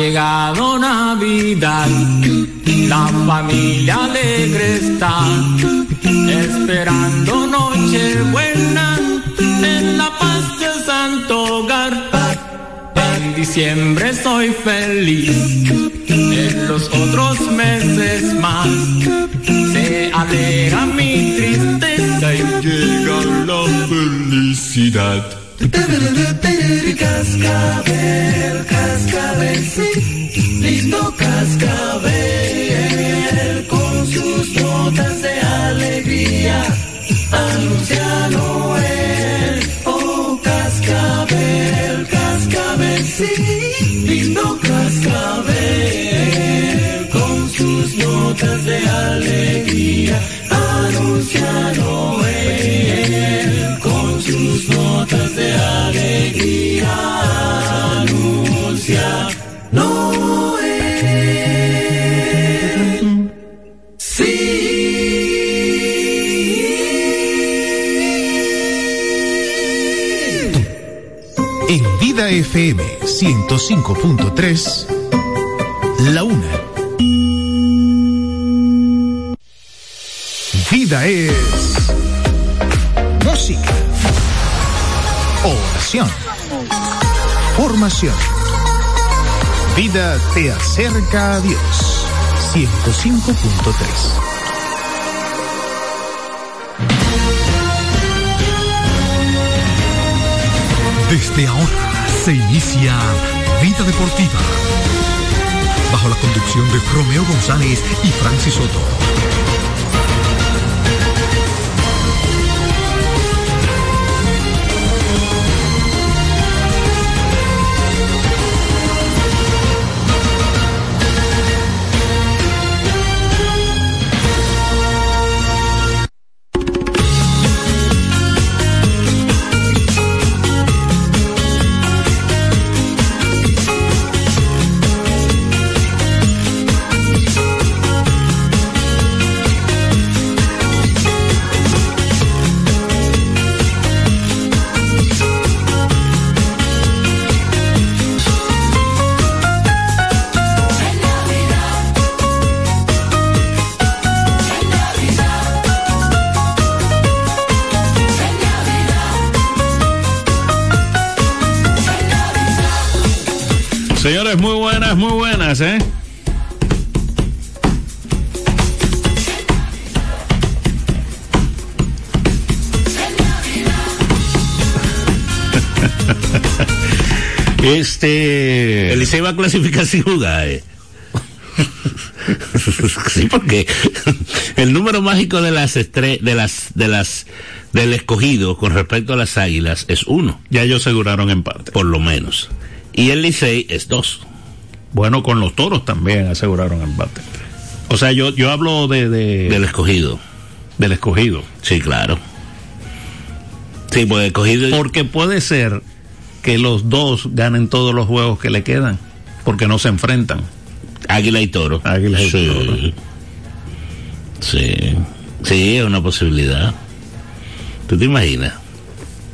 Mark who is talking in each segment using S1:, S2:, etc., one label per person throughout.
S1: llegado Navidad, la familia alegre está, esperando noche buena en la paz de Santo Hogar. En diciembre soy feliz, en los otros meses más se alegra mi tristeza y llega la felicidad.
S2: Cascabel, cascabel, sí, lindo cascabel, con sus notas de alegría, anuncia Noel. Oh, cascabel, cascabel, sí, cascabel, con sus notas de alegría, anuncia Noel. Sus notas de alegría, anuncia Noel. Sí.
S3: En Vida FM 105.3, la una. Vida es formación. Vida te acerca a Dios. 105.3.
S4: Desde ahora se inicia Vida Deportiva. Bajo la conducción de Romeo González y Francis Soto.
S5: Licey va a clasificar sin jugar, eh. sí, porque el número mágico de las estre de las, de las, del escogido con respecto a las águilas es uno.
S6: Ya ellos aseguraron empate.
S5: Por lo menos. Y el Licey es dos.
S6: Bueno, con los toros también aseguraron empate. O sea, yo, yo hablo de, de
S5: Del escogido.
S6: del escogido.
S5: Sí, claro. Sí, pues escogido.
S6: Porque puede ser que los dos ganen todos los juegos que le quedan. Porque no se enfrentan.
S5: Águila y toro.
S6: Águila y
S5: sí.
S6: toro.
S5: Sí. Sí, es una posibilidad. ¿Tú te imaginas?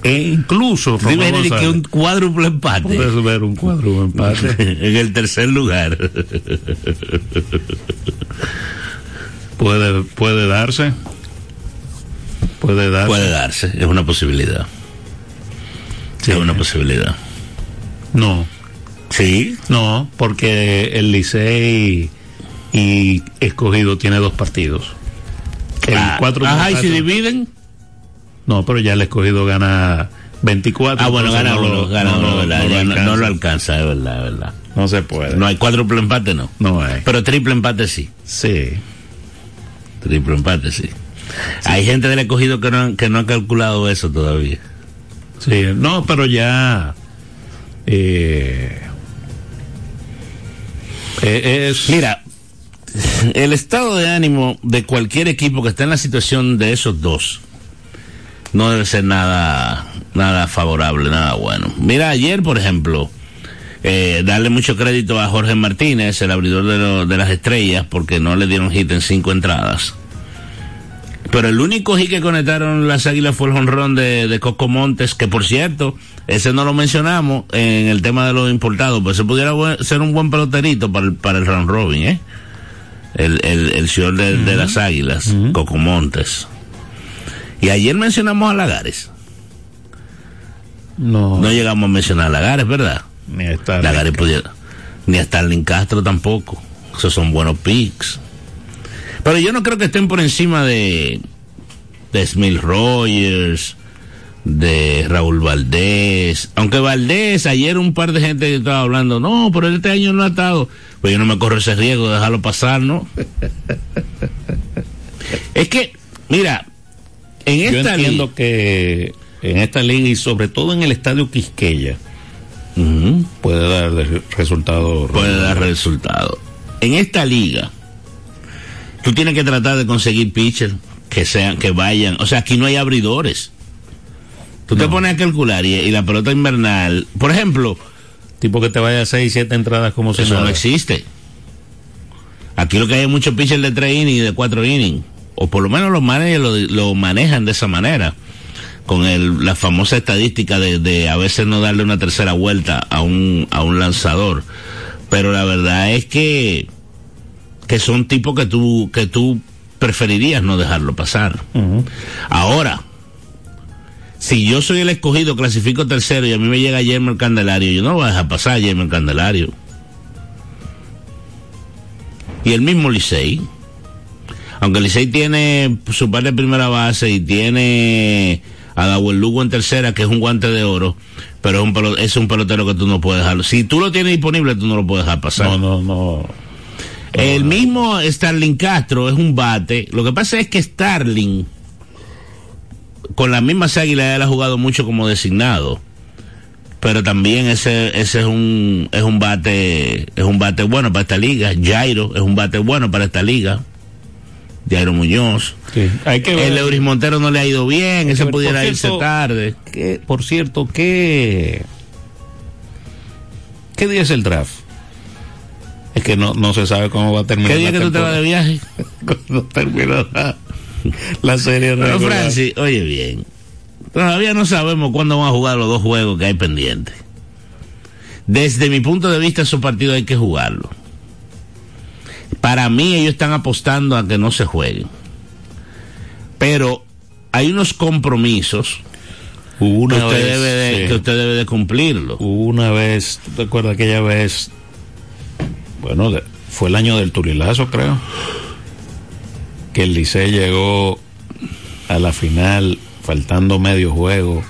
S6: E incluso,
S5: ¿Tú te imaginas que un cuádruple empate?
S6: puedes ver un cuadro empate.
S5: en el tercer lugar.
S6: puede, puede darse. Puede darse.
S5: Puede darse, es una posibilidad.
S6: Sí.
S5: Es una posibilidad.
S6: No,
S5: Sí.
S6: no, porque el Licey y escogido tiene dos partidos. El
S5: Ah,
S6: cuatro
S5: Ajá, y si dividen.
S6: No, pero ya el escogido gana 24.
S5: Ah, bueno, gana
S6: no
S5: uno,
S6: lo-
S5: gana
S6: no
S5: uno,
S6: no
S5: no, no
S6: alcanza.
S5: lo alcanza, es verdad, es verdad.
S6: No se puede.
S5: No hay cuádruple empate, no.
S6: No hay.
S5: Pero triple empate sí.
S6: Sí.
S5: Triple empate sí. Hay gente del escogido que no, han- que no ha calculado eso todavía.
S6: Sí, no, pero ya. Eh, eh, es.
S5: Mira, el estado de ánimo de cualquier equipo que esté en la situación de esos dos no debe ser nada, nada favorable, nada bueno. Mira, ayer, por ejemplo, eh, darle mucho crédito a Jorge Martínez, el abridor de, de las estrellas, porque no le dieron hit en cinco entradas. Pero el único hit que conectaron las águilas fue el jonrón de, de Coco Montes, que por cierto, ese no lo mencionamos en el tema de los importados, pues se pudiera ser un buen peloterito para el, para el round robin, ¿eh? El, el, el señor de, de las águilas, Coco Montes. Y ayer mencionamos a Lagares.
S6: No,
S5: No llegamos a mencionar a Lagares, ¿verdad?
S6: ni está.
S5: Lagares pudiera. Ni a Starling Castro tampoco. Esos son buenos picks. Pero yo no creo que estén por encima de, de Smith Rogers, de Raúl Valdés. Aunque Valdés, ayer un par de gente estaba hablando, no, pero este año no ha estado. Pues yo no me corro ese riesgo de dejarlo pasar, ¿no? es que, mira, en
S6: Yo
S5: esta
S6: entiendo que en esta liga y sobre todo en el estadio Quisqueya puede dar de- resultado.
S5: puede dar resultado. En esta liga, tú tienes que tratar de conseguir pitchers que sean, que vayan. O sea, aquí no hay abridores. Tú te pones a calcular y, y la pelota invernal, por ejemplo,
S6: Tipo que te vaya a 6, 7 entradas como si
S5: eso no existe. Aquí lo que hay es muchos pitchers de 3 innings y de 4 innings. O por lo menos los managers lo, lo manejan de esa manera. Con el, la famosa estadística de, de a veces no darle una tercera vuelta a un, a un lanzador. Pero la verdad es que, que son tipos que tú, que tú preferirías no dejarlo pasar. Ahora, si yo soy el escogido, clasifico tercero y a mí me llega Yermer Candelario, yo no voy a dejar pasar a Yermer Candelario. Y el mismo Licey. Aunque Licey tiene su par de primera base y tiene a Dawel Lugo en tercera, que es un guante de oro, pero es un, pelo- es un pelotero que tú no puedes dejarlo. Si tú lo tienes disponible, tú no lo puedes dejar pasar.
S6: No, no, no.
S5: El mismo Starling Castro es un bate. Lo que pasa es que Starling, con las mismas águilas, él ha jugado mucho como designado. Pero también ese, ese es un, es un bate, es un bate bueno para esta liga. Jairo es un bate bueno para esta liga. Jairo Muñoz.
S6: Sí. Hay que ver.
S5: El Euris Montero no le ha ido bien,
S6: que
S5: ese pudiera irse tarde.
S6: ¿Qué- por cierto, ¿qué, ¿qué día es el draft? Es que no, no se sabe cómo va a terminar.
S5: ¿Qué día
S6: la
S5: que tú te vas de
S6: temporada.
S5: viaje?
S6: Cuando termine la, la serie
S5: Pero
S6: regular.
S5: Francis, oye bien, todavía no sabemos cuándo van a jugar los dos juegos que hay pendientes. Desde mi punto de vista, esos partidos hay que jugarlos. Para mí, ellos están apostando a que no se jueguen. Pero hay unos compromisos
S6: Hubo
S5: que
S6: una
S5: usted,
S6: vez,
S5: debe de,
S6: sí.
S5: que usted debe de cumplirlo.
S6: Una vez, ¿tú te acuerdas aquella vez? Bueno, de- fue el año del Turilazo, creo. Que el Licey llegó a la final faltando medio juego.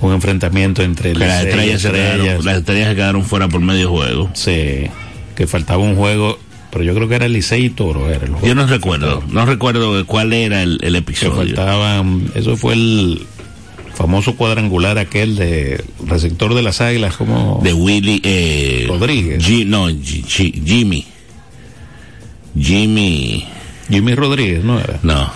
S6: Un enfrentamiento entre
S5: las estrellas, se quedaron, las estrellas se quedaron fuera por medio juego.
S6: Sí, que faltaba un juego, pero yo creo que era el Licey y Toro. Era el juego.
S5: Yo no recuerdo, no recuerdo cuál era el, el
S6: Que
S5: episodio.
S6: faltaban, eso fue el famoso cuadrangular aquel de receptor de las águilas, como
S5: de Willy eh,
S6: Rodríguez.
S5: Gi- no, Jimmy. Jimmy,
S6: Jimmy Rodríguez, ¿no era?
S5: no.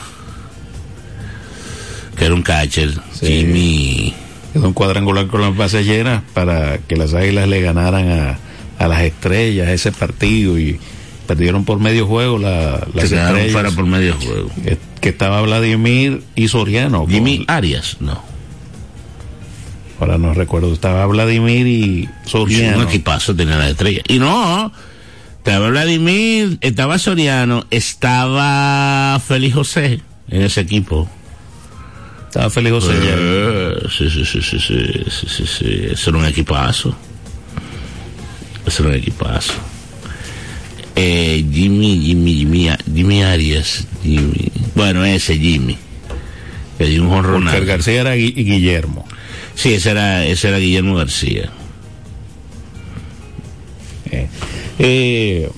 S5: Que era un catcher.
S6: Sí.
S5: Jimmy.
S6: Quedó un cuadrangular con las bases llenas para que las águilas le ganaran a, a las estrellas ese partido y perdieron por medio juego la, las
S5: Se quedaron fuera por medio juego.
S6: que, que estaba Vladimir y Soriano. con-
S5: Jimmy Arias, no.
S6: Ahora no recuerdo, estaba Vladimir y Soriano.
S5: Un equipazo tenía la estrella. Y no, estaba Vladimir, estaba Soriano, estaba Félix José en ese equipo.
S6: Estaba Félix José. ya.
S5: Eh, sí, sí, sí, sí, sí, sí, sí, sí. Eso era un equipazo. Eso era un equipazo. Eh, Jimmy, Jimmy, Jimmy, Jimmy Arias, Jimmy. Bueno, ese Jimmy. Que dio un jonrón.
S6: García era Gui- Guillermo.
S5: Sí, ese era, ese era Guillermo García.
S6: Eh, eh,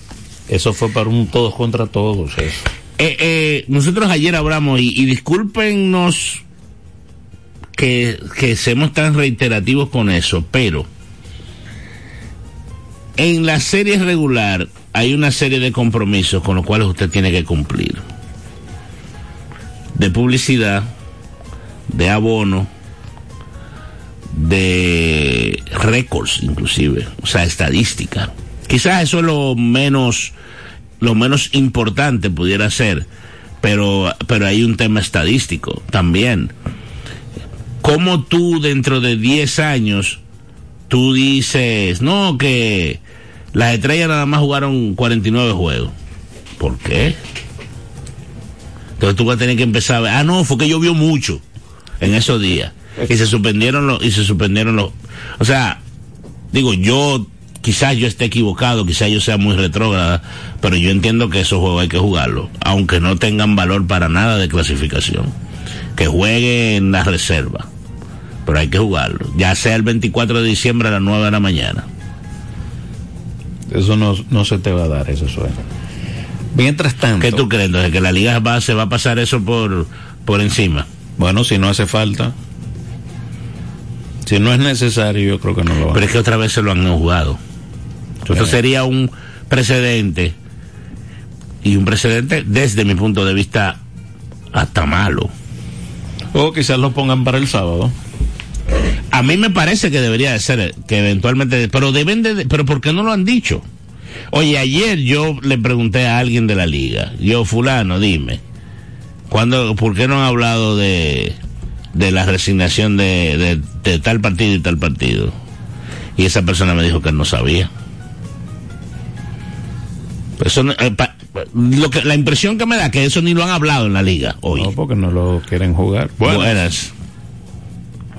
S6: eso fue para un todos contra todos.
S5: Eh, nosotros ayer hablamos, y, y discúlpenos que, que seamos tan reiterativos con eso, pero en la serie regular hay una serie de compromisos con los cuales usted tiene que cumplir. De publicidad, de abono, de récords inclusive, o sea, estadística. Quizás eso es lo menos, lo menos importante pudiera ser, pero, pero hay un tema estadístico también. ¿Cómo tú dentro de 10 años, tú dices, no, que las estrellas nada más jugaron 49 juegos? ¿Por qué? Entonces tú vas a tener que empezar a ver, ah, no, fue que llovió mucho en esos días. Y se suspendieron los, y se suspendieron los, o sea, digo, yo, quizás yo esté equivocado, quizás yo sea muy retrógrada, pero yo entiendo que esos juegos hay que jugarlos, aunque no tengan valor para nada de clasificación. Que juegue en la reserva, pero hay que jugarlo, ya sea el 24 de diciembre a las 9 de la mañana.
S6: Eso no, no se te va a dar, ese sueño. Mientras tanto.
S5: ¿Qué tú crees entonces? ¿Que la liga va, se va a pasar eso por, por encima?
S6: Bueno, si no hace falta. Si no es necesario, yo creo que no lo van
S5: Pero es que otra vez se lo han jugado. Esto sería un precedente. Y un precedente, desde mi punto de vista, hasta malo.
S6: O quizás lo pongan para el sábado.
S5: A mí me parece que debería de ser, que eventualmente, pero deben de, pero ¿por qué no lo han dicho? Oye, ayer yo le pregunté a alguien de la liga, yo fulano, dime, ¿cuándo, ¿por qué no han hablado de, de la resignación de, de, de tal partido y tal partido? Y esa persona me dijo que no sabía. Eso no- eh, pa- lo que, la impresión que me da que eso ni lo han hablado en la liga hoy.
S6: No, porque no lo quieren jugar.
S5: Buenas.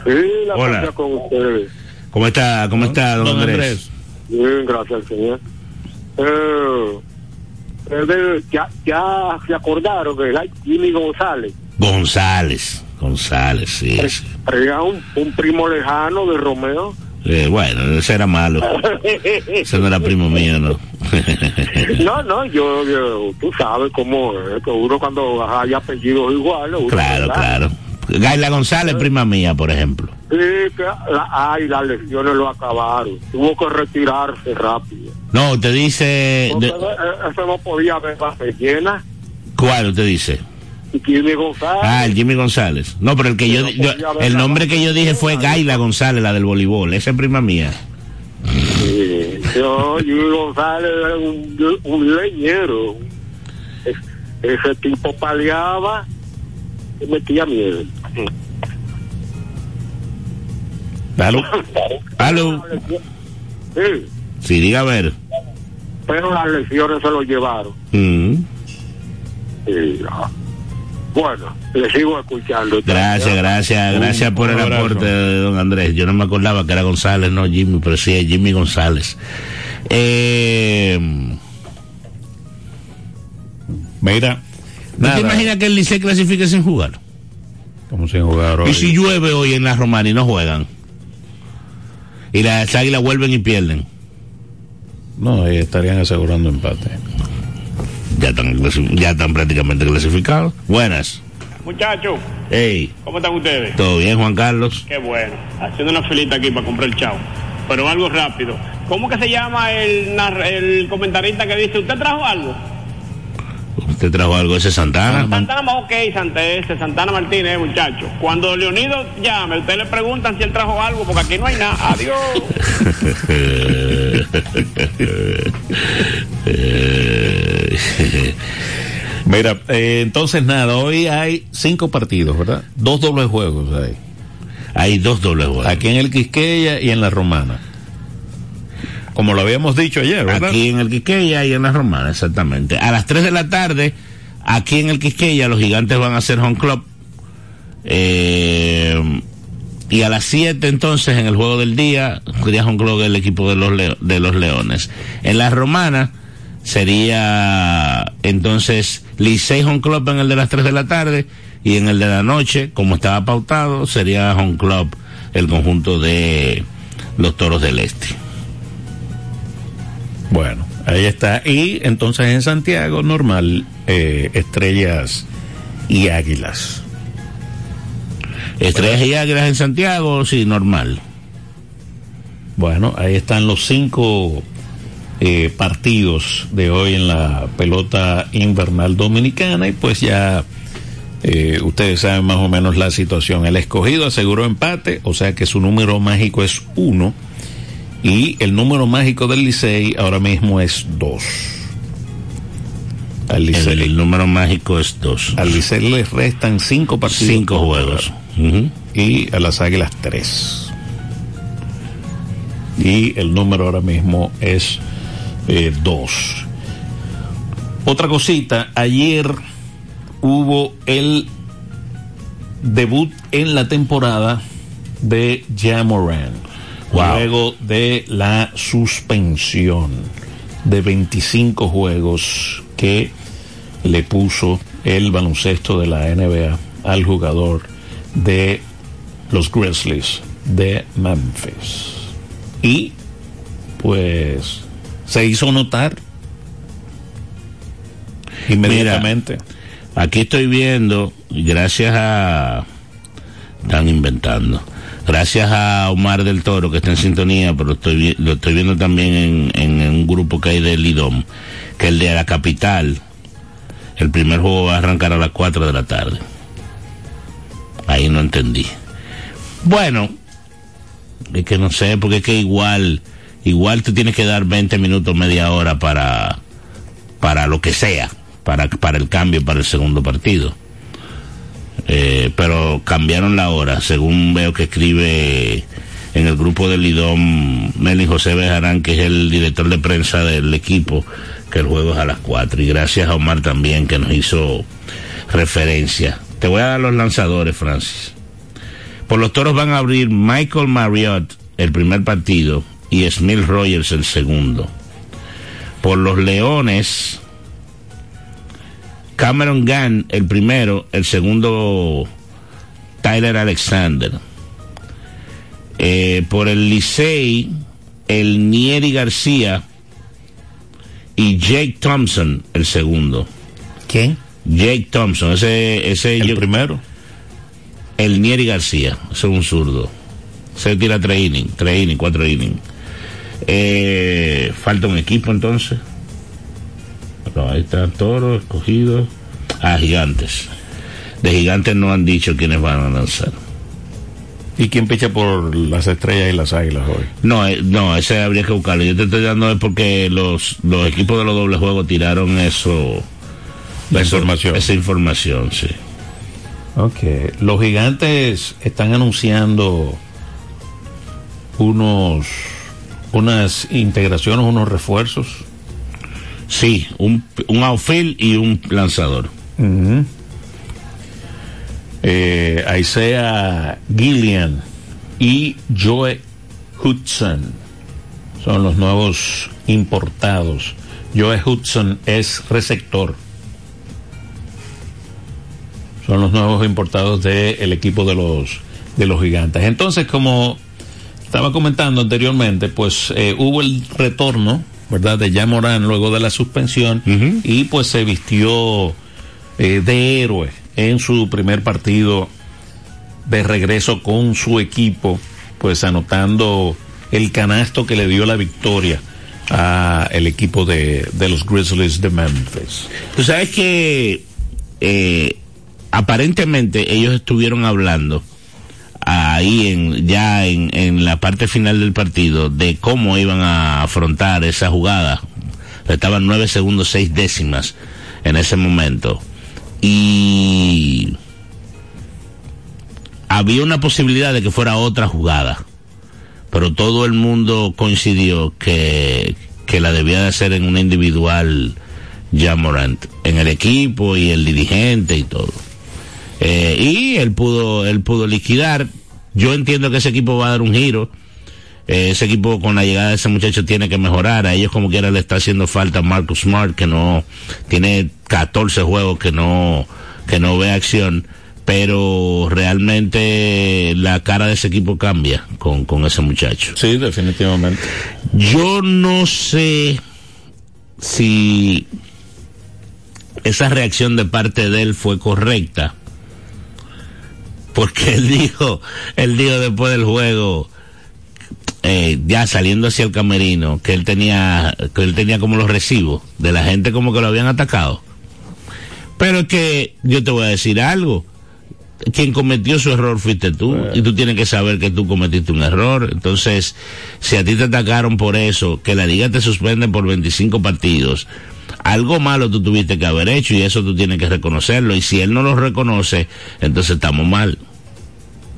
S7: Sí, la
S5: Hola.
S7: con ustedes.
S5: ¿Cómo está, cómo está, don,
S6: Don
S5: Andrés?
S6: Andrés.
S7: Bien, gracias Señor. Eh, eh, ya, ya se acordaron que Jimmy González
S5: González. González, sí. sí.
S7: era un, un primo lejano de Romeo.
S5: Eh, bueno, ese era malo. Ese no era primo mío, ¿no?
S7: no, no, yo, yo- tú sabes cómo es, que uno cuando hay apellidos iguales.
S5: claro,
S7: ¿verdad?
S5: claro. Gaila González, prima mía, por ejemplo.
S7: Sí, que la- ay, las lesiones lo acabaron. Tuvo que retirarse rápido.
S5: No, usted dice... De-
S7: eh, eso no podía ver base llena.
S5: ¿Cuál usted dice?
S7: Jimmy González.
S5: Ah, el Jimmy González. No, pero el que yo, el nombre que yo dije fue. Gaila González, la del voleibol. Esa es prima mía.
S7: Sí, yo, Jimmy González era un, un leñero. Es- ese tipo paleaba y metía miedo.
S6: Dalo.
S5: Aló.
S7: Sí,
S5: Sí, diga a ver.
S7: pero las lesiones se lo llevaron.
S5: Mm,
S7: Sí. Bueno, le sigo escuchando.
S5: Gracias, gracias, gracias por el aporte de don Andrés. Yo no me acordaba que era González, no Jimmy, pero sí es Jimmy González. Eh,
S6: Mira.
S5: ¿No te imaginas que el Licey clasifique sin jugar?
S6: Como sin jugar hoy.
S5: ¿Y si llueve hoy en la Romana y no juegan? Y las águilas vuelven y pierden.
S6: No, ahí estarían asegurando empate.
S5: Ya están, ya están prácticamente clasificados. Buenas.
S8: Muchachos,
S5: Hey,
S8: ¿cómo están ustedes?
S5: ¿todo bien, Juan Carlos?
S8: Qué bueno. Haciendo una filita aquí para comprar el chavo. Pero algo rápido. ¿Cómo que se llama el, el comentarista que dice, ¿usted trajo algo?
S5: ¿Usted trajo algo ese Santana?
S8: Santana, ok, Santa ese, Santana Martínez, muchacho. Cuando Leonido llame, ustedes le preguntan si él trajo algo, porque aquí no hay nada. Adiós.
S6: Mira, eh, entonces nada, hoy hay cinco partidos, ¿verdad? Dos dobles juegos hay.
S5: Hay dos dobles juegos.
S6: Aquí en el Quisqueya y en la Romana. Como lo habíamos dicho ayer.
S5: Aquí en el Quisqueya y en la Romana, exactamente. A las 3 de la tarde, aquí en el Quisqueya, los gigantes van a hacer home club. Eh, y a las 7 entonces, en el juego del día, sería home club el equipo de los, Leo- de los Leones. En la Romana sería entonces Licey home club en el de las 3 de la tarde y en el de la noche, como estaba pautado, sería home club el conjunto de los Toros del Este.
S6: Bueno, ahí está. Y entonces en Santiago, normal, eh, estrellas y águilas.
S5: Estrellas y Águilas en Santiago, sí, normal.
S6: Bueno, ahí están los cinco eh, partidos de hoy en la pelota invernal dominicana y pues ya eh, ustedes saben más o menos la situación. El escogido aseguró empate, o sea que su número mágico es uno y el número mágico del Licey ahora mismo es dos. Al Licey,
S5: El, el número mágico es dos.
S6: al Licey le restan cinco partidos.
S5: Cinco
S6: por
S5: juegos.
S6: jugar.
S5: Ujú.
S6: Y a las Águilas tres. Y el número ahora mismo es eh, dos. Otra cosita, ayer hubo el debut en la temporada de Jamoran.
S5: Wow.
S6: Luego de la suspensión de 25 juegos que le puso el baloncesto de la NBA al jugador de los Grizzlies de Memphis. Y pues se hizo notar inmediatamente.
S5: Aquí estoy viendo, gracias a. Están inventando. Gracias a Omar del Toro, que está en sintonía, pero lo estoy viendo también en un grupo que hay del IDOM, que el de la capital, el primer juego va a arrancar a las 4 de la tarde. Ahí no entendí. Bueno, es que no sé, porque es que igual, igual tú tienes que dar 20 minutos, media hora para, para lo que sea, para, para el cambio, para el segundo partido. Eh, pero cambiaron la hora, según veo que escribe en el grupo del IDOM Melin José Bejarán, que es el director de prensa del equipo, que el juego es a las 4. Y gracias a Omar también, que nos hizo referencia. Te voy a dar los lanzadores, Francis. Por los toros van a abrir Michael Marriott el primer partido y Smith Rogers el segundo. Por los leones, Cameron Gunn el primero, el segundo Tyler Alexander. Eh, por el Licey, el Nieri García y Jake Thompson el segundo.
S6: ¿Quién?
S5: Jake Thompson, ese, ese
S6: El
S5: yo-
S6: primero.
S5: el Nieri García, ese es un zurdo. Se tira tres innings, tres innings, cuatro innings. Eh, falta un equipo entonces. No, ahí está Toro, escogido. Ah, Gigantes. De Gigantes no han dicho quiénes van a lanzar.
S6: ¿Y quién picha por las estrellas y las águilas hoy?
S5: No, eh, no, ese habría que buscarlo. Yo te estoy dando es porque los, los equipos de los dobles juegos tiraron eso.
S6: La
S5: eso-
S6: información.
S5: Esa información, sí.
S6: Ok. Los gigantes están anunciando unos unas integraciones, unos refuerzos.
S5: Sí, un, un outfield y un lanzador.
S6: Eh, Isaiah Gillian y Joe Hudson son los nuevos importados. Joe Hudson es receptor. Son los nuevos importados del equipo de los de los gigantes. Entonces, como estaba comentando anteriormente, pues eh, hubo el retorno, ¿verdad? De Jan Morán luego de la suspensión y pues se vistió eh, de héroe en su primer partido de regreso con su equipo, pues anotando el canasto que le dio la victoria a el equipo de, de los Grizzlies de Memphis.
S5: Tú sabes que eh, aparentemente ellos estuvieron hablando ahí en ya en, en la parte final del partido de cómo iban a afrontar esa jugada. Estaban nueve segundos seis décimas en ese momento y había una posibilidad de que fuera otra jugada, pero todo el mundo coincidió que, que la debía de hacer en una individual ya Morant, en el equipo y el dirigente y todo. Eh, y él pudo, él pudo liquidar. Yo entiendo que ese equipo va a dar un giro. Eh, ese equipo con la llegada de ese muchacho tiene que mejorar. A ellos como quiera le está haciendo falta Marcus Smart, que no tiene 14 juegos que no, que no ve acción. Pero realmente la cara de ese equipo cambia con, con ese muchacho.
S6: Sí, definitivamente.
S5: Yo no sé si esa reacción de parte de él fue correcta. Porque él dijo, él dijo después del juego, eh, ya saliendo hacia el camerino, que él tenía, que él tenía como los recibos de la gente como que lo habían atacado. Pero es que yo te voy a decir algo. Quien cometió su error fuiste tú. Y tú tienes que saber que tú cometiste un error. Entonces, si a ti te atacaron por eso, que la liga te suspende por 25 partidos, algo malo tú tuviste que haber hecho y eso tú tienes que reconocerlo. Y si él no lo reconoce, entonces estamos mal.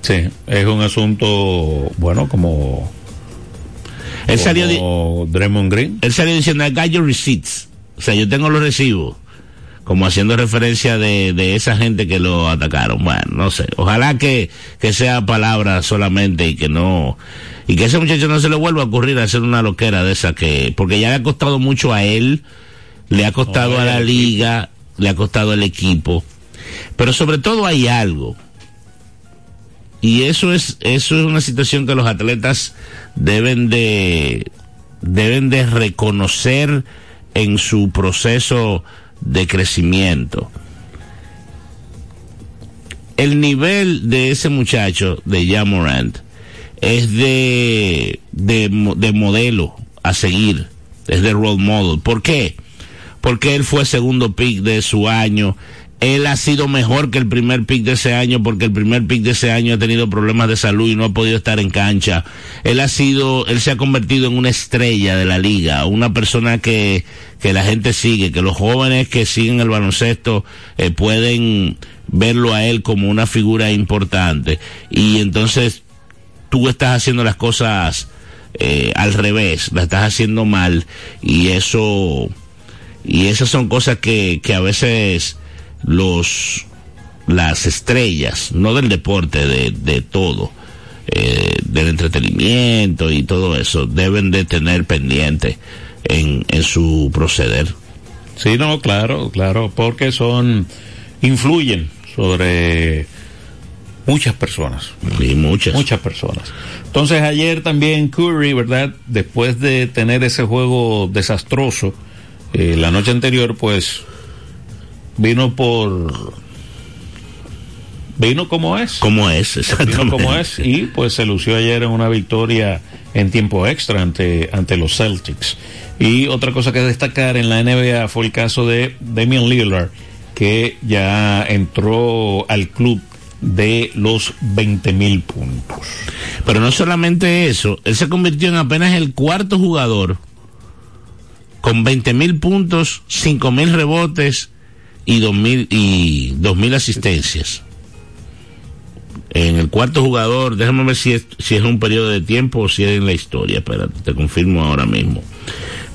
S6: Sí, es un asunto, bueno, como.
S5: Él salió,
S6: como Draymond Green.
S5: él salió diciendo, I got your receipts. O sea, yo tengo los recibos. Como haciendo referencia de, de esa gente que lo atacaron. Bueno, no sé. Ojalá que, que sea palabra solamente y que no. Y que ese muchacho no se le vuelva a ocurrir a hacer una loquera de esa que. Porque ya le ha costado mucho a él, le ha costado a la liga, le ha costado al equipo. Pero sobre todo hay algo. Y eso es, eso es una situación que los atletas deben de, deben de reconocer en su proceso de crecimiento. El nivel de ese muchacho, de Jamorant, es de, de, de modelo a seguir, es de role model. ¿Por qué? Porque él fue segundo pick de su año. Él ha sido mejor que el primer pick de ese año porque el primer pick de ese año ha tenido problemas de salud y no ha podido estar en cancha. Él ha sido, él se ha convertido en una estrella de la liga, una persona que, que la gente sigue, que los jóvenes que siguen el baloncesto eh, pueden verlo a él como una figura importante. Y entonces tú estás haciendo las cosas eh, al revés, las estás haciendo mal y eso y esas son cosas que, que a veces los las estrellas, no del deporte, de, de todo, eh, del entretenimiento y todo eso, deben de tener pendiente en, en su proceder.
S6: Sí, no, claro, claro, porque son. influyen sobre muchas personas.
S5: Y muchas.
S6: Muchas personas. Entonces ayer también Curry, ¿verdad? Después de tener ese juego desastroso eh, la noche anterior, pues vino por... Vino como es.
S5: Como es,
S6: Vino
S5: exactamente.
S6: como es y pues se lució ayer en una victoria en tiempo extra ante, ante los Celtics. Y otra cosa que destacar en la NBA fue el caso de Damian Lillard, que ya entró al club de los 20 mil puntos.
S5: Pero no solamente eso, él se convirtió en apenas el cuarto jugador con 20 mil puntos, 5 mil rebotes y 2 mil y dos mil asistencias. En el cuarto jugador, déjame ver si es, si es un periodo de tiempo o si es en la historia, espérate, te confirmo ahora mismo.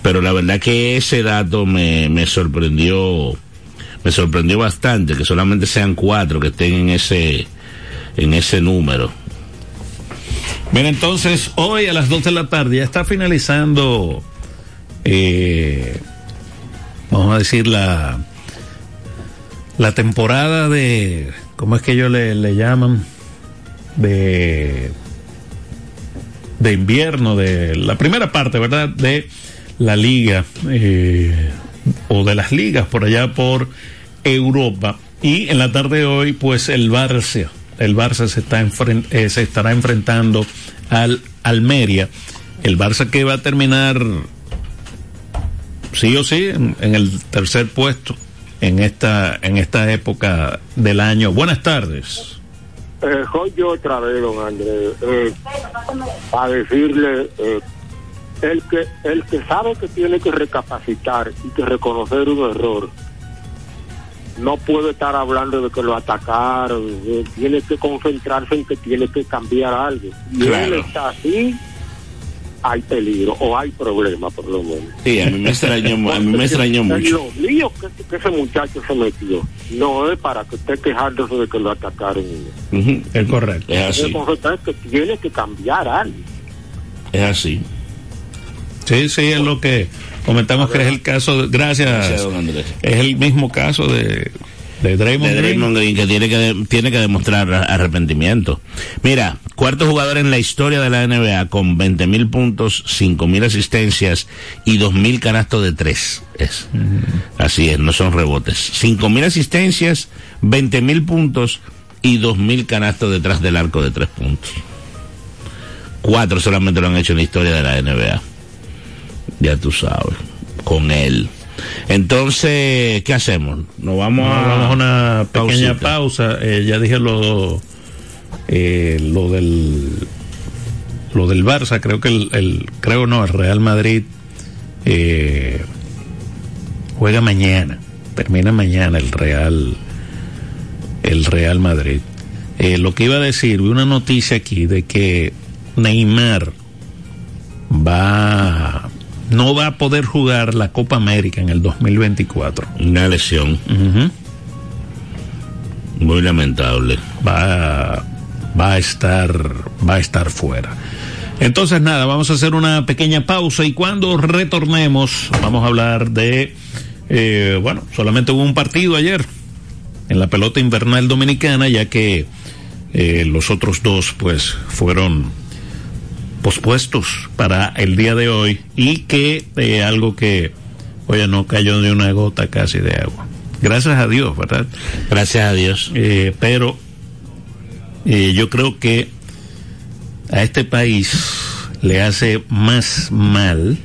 S5: Pero la verdad que ese dato me, me sorprendió, me sorprendió bastante, que solamente sean cuatro que estén en ese, en ese número.
S6: Bien, entonces hoy a las 2 de la tarde ya está finalizando, eh, vamos a decir, la, la temporada de, ¿cómo es que ellos le, llaman? De, de invierno, de la primera parte, ¿verdad? De la liga, eh, o de las ligas por allá por Europa. Y en la tarde de hoy, pues el Barça, el Barça se, está eh, se estará enfrentando al Almeria. El Barça que va a terminar, sí o sí, en, el tercer puesto en esta, en esta época del año. Buenas tardes.
S7: Eh, soy yo otra vez, don Andrés, eh, a decirle, eh, el que el que sabe que tiene que recapacitar y que reconocer un error, no puede estar hablando de que lo atacaron, tiene que concentrarse en que tiene que cambiar algo. Y él
S5: Claro.
S7: está así, hay peligro o hay problema por lo menos.
S5: Sí, a mí me extrañó, a mí me extrañó mucho.
S7: Los líos que, que ese muchacho se metió, no es para que esté quejándose de que lo atacaron.
S5: Ujú,
S6: Es correcto.
S5: Es así,
S7: que confesar que tiene que cambiar algo.
S5: es así.
S6: Sí, sí, es lo que comentamos que es el caso. de- gracias.
S5: Gracias, don Andrés.
S6: Es el mismo caso de, de Draymond,
S5: de. Draymond Green que tiene que de- tiene que demostrar arrepentimiento. Mira, cuarto jugador en la historia de la NBA con 20 mil puntos, 5 mil asistencias y 2 mil canastos de tres. Es. Así es, no son rebotes. 5 mil asistencias, 20 mil puntos y 2 mil canastos detrás del arco de tres puntos. Cuatro solamente lo han hecho en la historia de la NBA. Ya tú sabes, con él. Entonces, ¿qué hacemos? Nos vamos, a,
S6: vamos a una pequeña
S5: pausita.
S6: pausa. Eh, ya dije lo, eh, lo del lo del Barça. Creo que el, el- creo no, el Real Madrid eh, juega mañana, termina mañana el Real, el Real Madrid. Eh, lo que iba a decir, vi una noticia aquí de que Neymar va, no va a poder jugar la Copa América en el 2024.
S5: Una lesión. Muy lamentable.
S6: va, va a estar va a estar fuera. Entonces nada, vamos a hacer una pequeña pausa y cuando retornemos vamos a hablar de eh, bueno, solamente hubo un partido ayer en la pelota invernal dominicana ya que eh, los otros dos pues fueron pospuestos para el día de hoy y que eh, algo que oye no cayó de una gota casi de agua. Gracias a Dios, ¿verdad?
S5: Gracias a Dios.
S6: Eh, pero eh, yo creo que a este país le hace más mal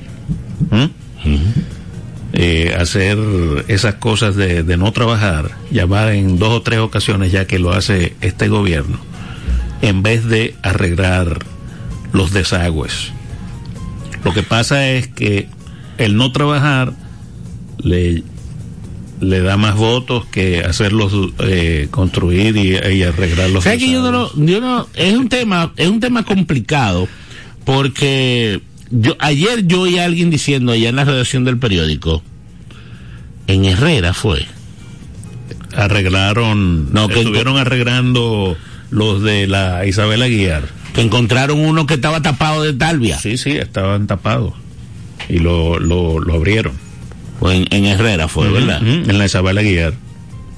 S6: hacer esas cosas de, de no trabajar, ya va en dos o tres ocasiones ya que lo hace este gobierno, en vez de arreglar los desagües. Lo que pasa es que el no trabajar le le da más votos que hacerlos eh, construir y, y arreglar los
S5: ¿Sabes que yo no,
S6: desagües.
S5: lo- yo no- es un tema, es un tema complicado porque yo ayer yo oí a alguien diciendo allá en la redacción del periódico, en Herrera fue,
S6: arreglaron
S5: No, que-
S6: estuvieron arreglando los de la Isabel Aguiar
S5: que encontraron uno que estaba tapado de talvia.
S6: sí sí estaban tapados. Y lo, lo, lo abrieron.
S5: En, en Herrera fue, ¿verdad?
S6: En la Isabel Aguiar.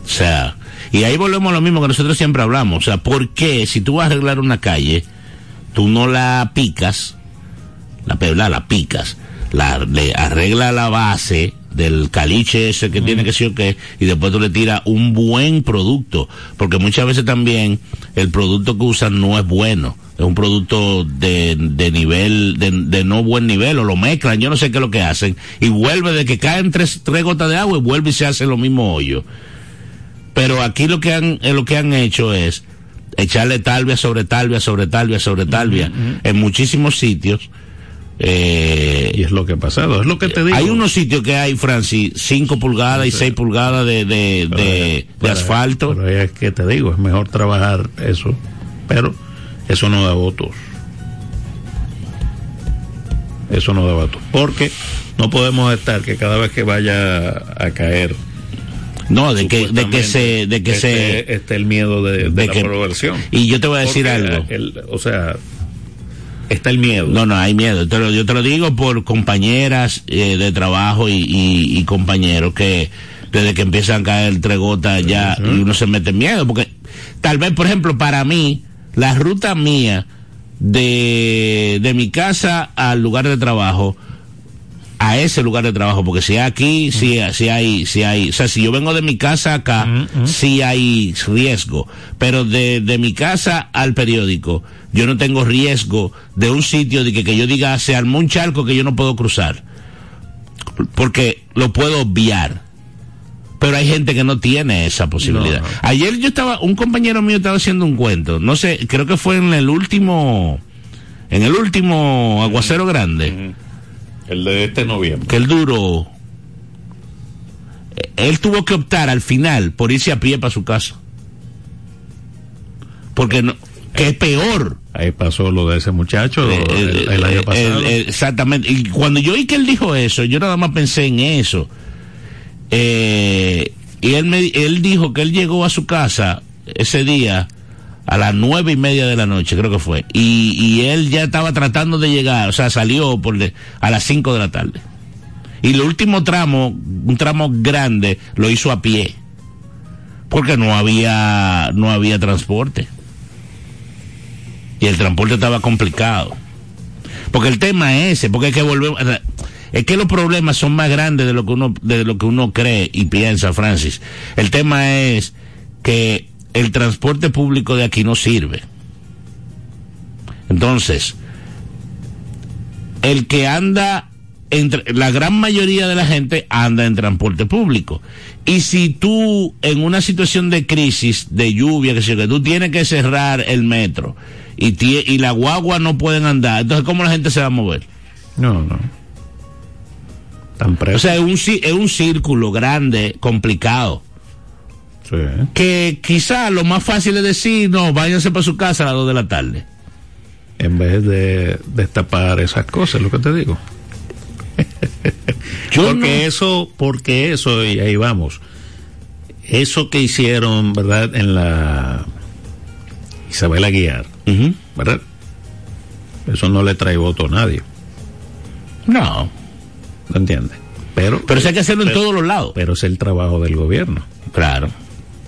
S5: O sea, y ahí volvemos a lo mismo que nosotros siempre hablamos. O sea, ¿por qué si tú vas a arreglar una calle, tú no la picas, la pebla la picas, la, le arregla la base del caliche ese que tiene que ser o qué, y después tú le tiras un buen producto, porque muchas veces también el producto que usan no es bueno, es un producto de, de nivel, de, de no buen nivel, o lo mezclan, yo no sé qué es lo que hacen, y vuelve de que caen tres, tres gotas de agua y vuelve y se hace lo mismo hoyo. Pero aquí lo que han, eh, lo que han hecho es echarle talvia sobre talvia sobre talvia sobre talvia en muchísimos sitios. Eh,
S6: y es lo que ha pasado es lo que te digo
S5: hay unos sitios que hay, Francis, 5 pulgadas y 6 pulgadas de, de,
S6: Pero,
S5: de,
S6: eh,
S5: de asfalto.
S6: pero es que te digo es mejor trabajar eso pero eso no da votos eso no da votos porque no podemos estar que cada vez que vaya a caer
S5: no, de que, de que se, de que se,
S6: esté el miedo de, de
S5: de
S6: la
S5: que- y yo te voy a decir
S6: Porque
S5: algo.
S6: el- o sea, está el miedo.
S5: No, no, hay miedo. Te lo- yo te lo digo por compañeras eh, de trabajo y, y- y compañeros que desde que empiezan a caer tres gotas ya y uno se mete en miedo. Porque tal vez, por ejemplo, para mí, la ruta mía de, de mi casa al lugar de trabajo, a ese lugar de trabajo, porque si aquí, si, si hay, si hay, o sea, si yo vengo de mi casa acá, sí hay riesgo, pero de, de mi casa al periódico, yo no tengo riesgo de un sitio de que, que yo diga, se armó un charco que yo no puedo cruzar, porque lo puedo obviar. Pero hay gente que no tiene esa posibilidad.
S6: No.
S5: Ayer yo estaba, un compañero mío estaba haciendo un cuento, no sé, creo que fue en el último, en el último aguacero grande
S6: El de este noviembre.
S5: que él duró. eh, Él tuvo que optar al final por irse a pie para su casa. Porque no, que es peor.
S6: Ahí pasó lo de ese muchacho
S5: Eh,
S6: el, el año
S5: eh,
S6: pasado.
S5: eh, exactamente. Y cuando yo oí que él dijo eso, yo nada más pensé en eso. Eh, y él, me, él dijo que él llegó a su casa ese día a las nueve y media de la noche, creo que fue. Y, y él ya estaba tratando de llegar, o sea, salió por a las cinco de la tarde. Y el último tramo, un tramo grande, lo hizo a pie. Porque no había, no había transporte. Y el transporte estaba complicado. Porque el tema es ese, porque es que volvemos, es que los problemas son más grandes de lo que uno, de lo que uno cree y piensa, Francis. El tema es que el transporte público de aquí no sirve. Entonces, el que anda entre, la gran mayoría de la gente anda en transporte público. Y si tú en una situación de crisis, de lluvia, que sé que tú tienes que cerrar el metro y, y la guagua no pueden andar, entonces ¿cómo la gente se va a mover?
S6: No, no.
S5: O sea, es un, es un círculo grande, complicado.
S6: Sí.
S5: Que quizá lo más fácil es decir, no, váyanse para su casa a las 2 de la tarde.
S6: En vez de destapar esas cosas, lo que te digo.
S5: Yo
S6: porque
S5: no-
S6: eso, porque eso, y ahí vamos. Eso que hicieron, ¿verdad? En la Isabel Aguiar. ¿verdad? Eso no le trae voto a nadie,
S5: No,
S6: ¿no entiendes? Pero,
S5: pero eso hay que hacerlo en todos los lados.
S6: pero es el trabajo del gobierno,
S5: Claro.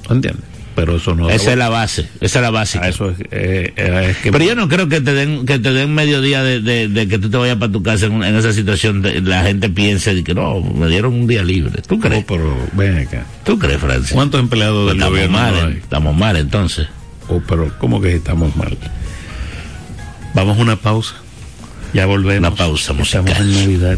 S6: ¿no entiendes? Pero eso no.
S5: Esa es la base, esa es la básica.
S6: A eso es, eh, es que
S5: Pero yo no creo que te den que te den medio día de, de- de que tú te vayas para tu casa en, esa situación. de- la gente piense de que no, me dieron un día libre. ¿Tú crees?
S6: pero ven acá.
S5: ¿Tú crees, Francis?
S6: ¿Cuántos empleados
S5: Pues
S6: del
S5: estamos
S6: gobierno
S5: mal,
S6: no
S5: eh,
S6: hay?
S5: estamos mal entonces.
S6: Oh, pero ¿cómo que estamos mal? Vamos a una pausa. Ya volvemos.
S5: Una pausa
S6: Estamos
S5: musical.
S6: en Navidad.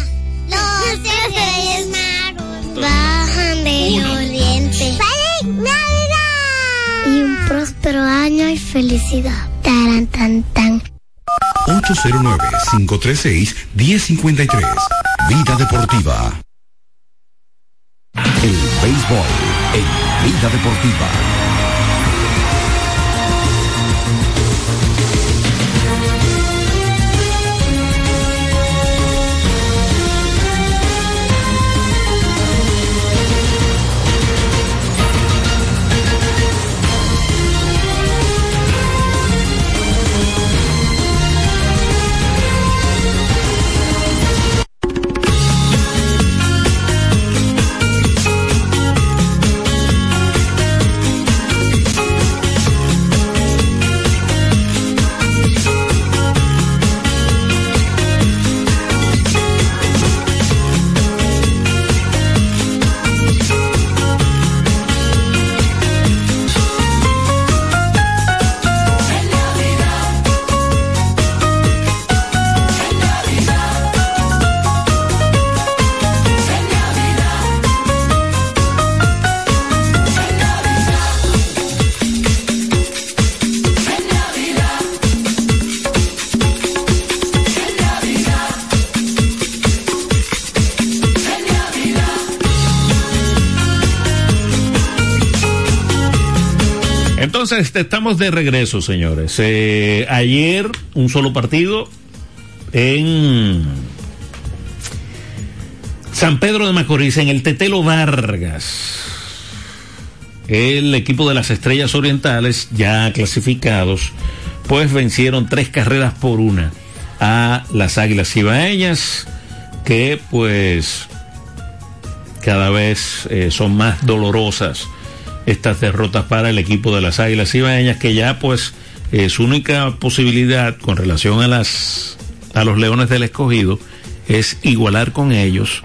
S9: Bajan de oriente. ¡Feliz Navidad! Y un próspero año y felicidad. Taran, tan, tan.
S10: 809-536-1053. Vida deportiva. El béisbol en Vida deportiva.
S6: Entonces, estamos de regreso, señores. Eh, ayer, un solo partido en San Pedro de Macorís, en el Tetelo Vargas. El equipo de las Estrellas Orientales, ya clasificados, pues vencieron tres carreras por una a las Águilas Ibaeñas, que pues cada vez eh, son más dolorosas estas derrotas para el equipo de las Águilas Ibaeñas, que ya pues eh, su única posibilidad con relación a las a los Leones del Escogido es igualar con ellos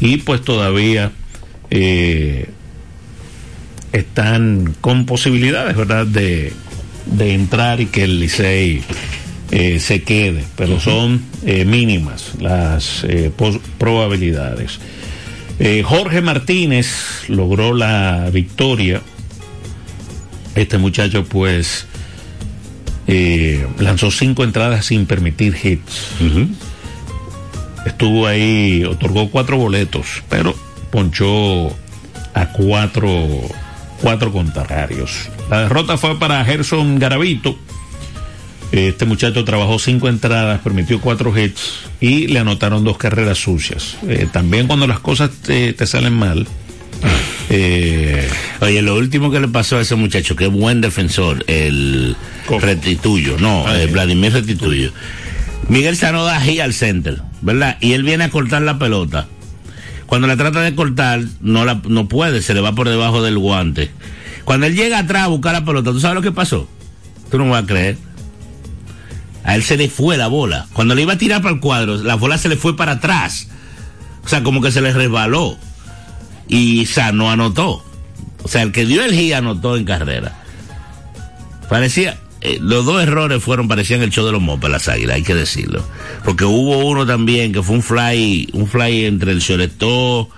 S6: y pues todavía eh, están con posibilidades, ¿verdad?, de, de entrar y que el Licey eh, se quede, pero son eh, mínimas las probabilidades. Eh, Jorge Martínez logró la victoria. Este muchacho, pues, eh, lanzó cinco entradas sin permitir hits. Estuvo ahí, otorgó cuatro boletos, pero ponchó a cuatro, cuatro contrarios. La derrota fue para Gerson Garavito. Este muchacho trabajó cinco entradas, permitió cuatro hits y le anotaron dos carreras sucias. Eh, también cuando las cosas te, te salen mal.
S5: Eh, Oye, lo último que le pasó a ese muchacho, qué buen defensor, el Retituyo, no,
S6: Ah, sí.
S5: Vladimir Retituyo. Miguel Sano da ahí al center, ¿verdad? Y él viene a cortar la pelota. Cuando la trata de cortar, no la, no puede, se le va por debajo del guante. Cuando él llega atrás a buscar la pelota, ¿tú sabes lo que pasó? Tú no me vas a creer. A él se le fue la bola. Cuando le iba a tirar para el cuadro, la bola se le fue para atrás. O sea, como que se le resbaló. Y Sano anotó. O sea, el que dio el hit anotó en carrera. Parecía, eh, los dos errores fueron, parecían el show de los mopes, las águilas, hay que decirlo. Porque hubo uno también que fue un fly, un fly entre el shortstop,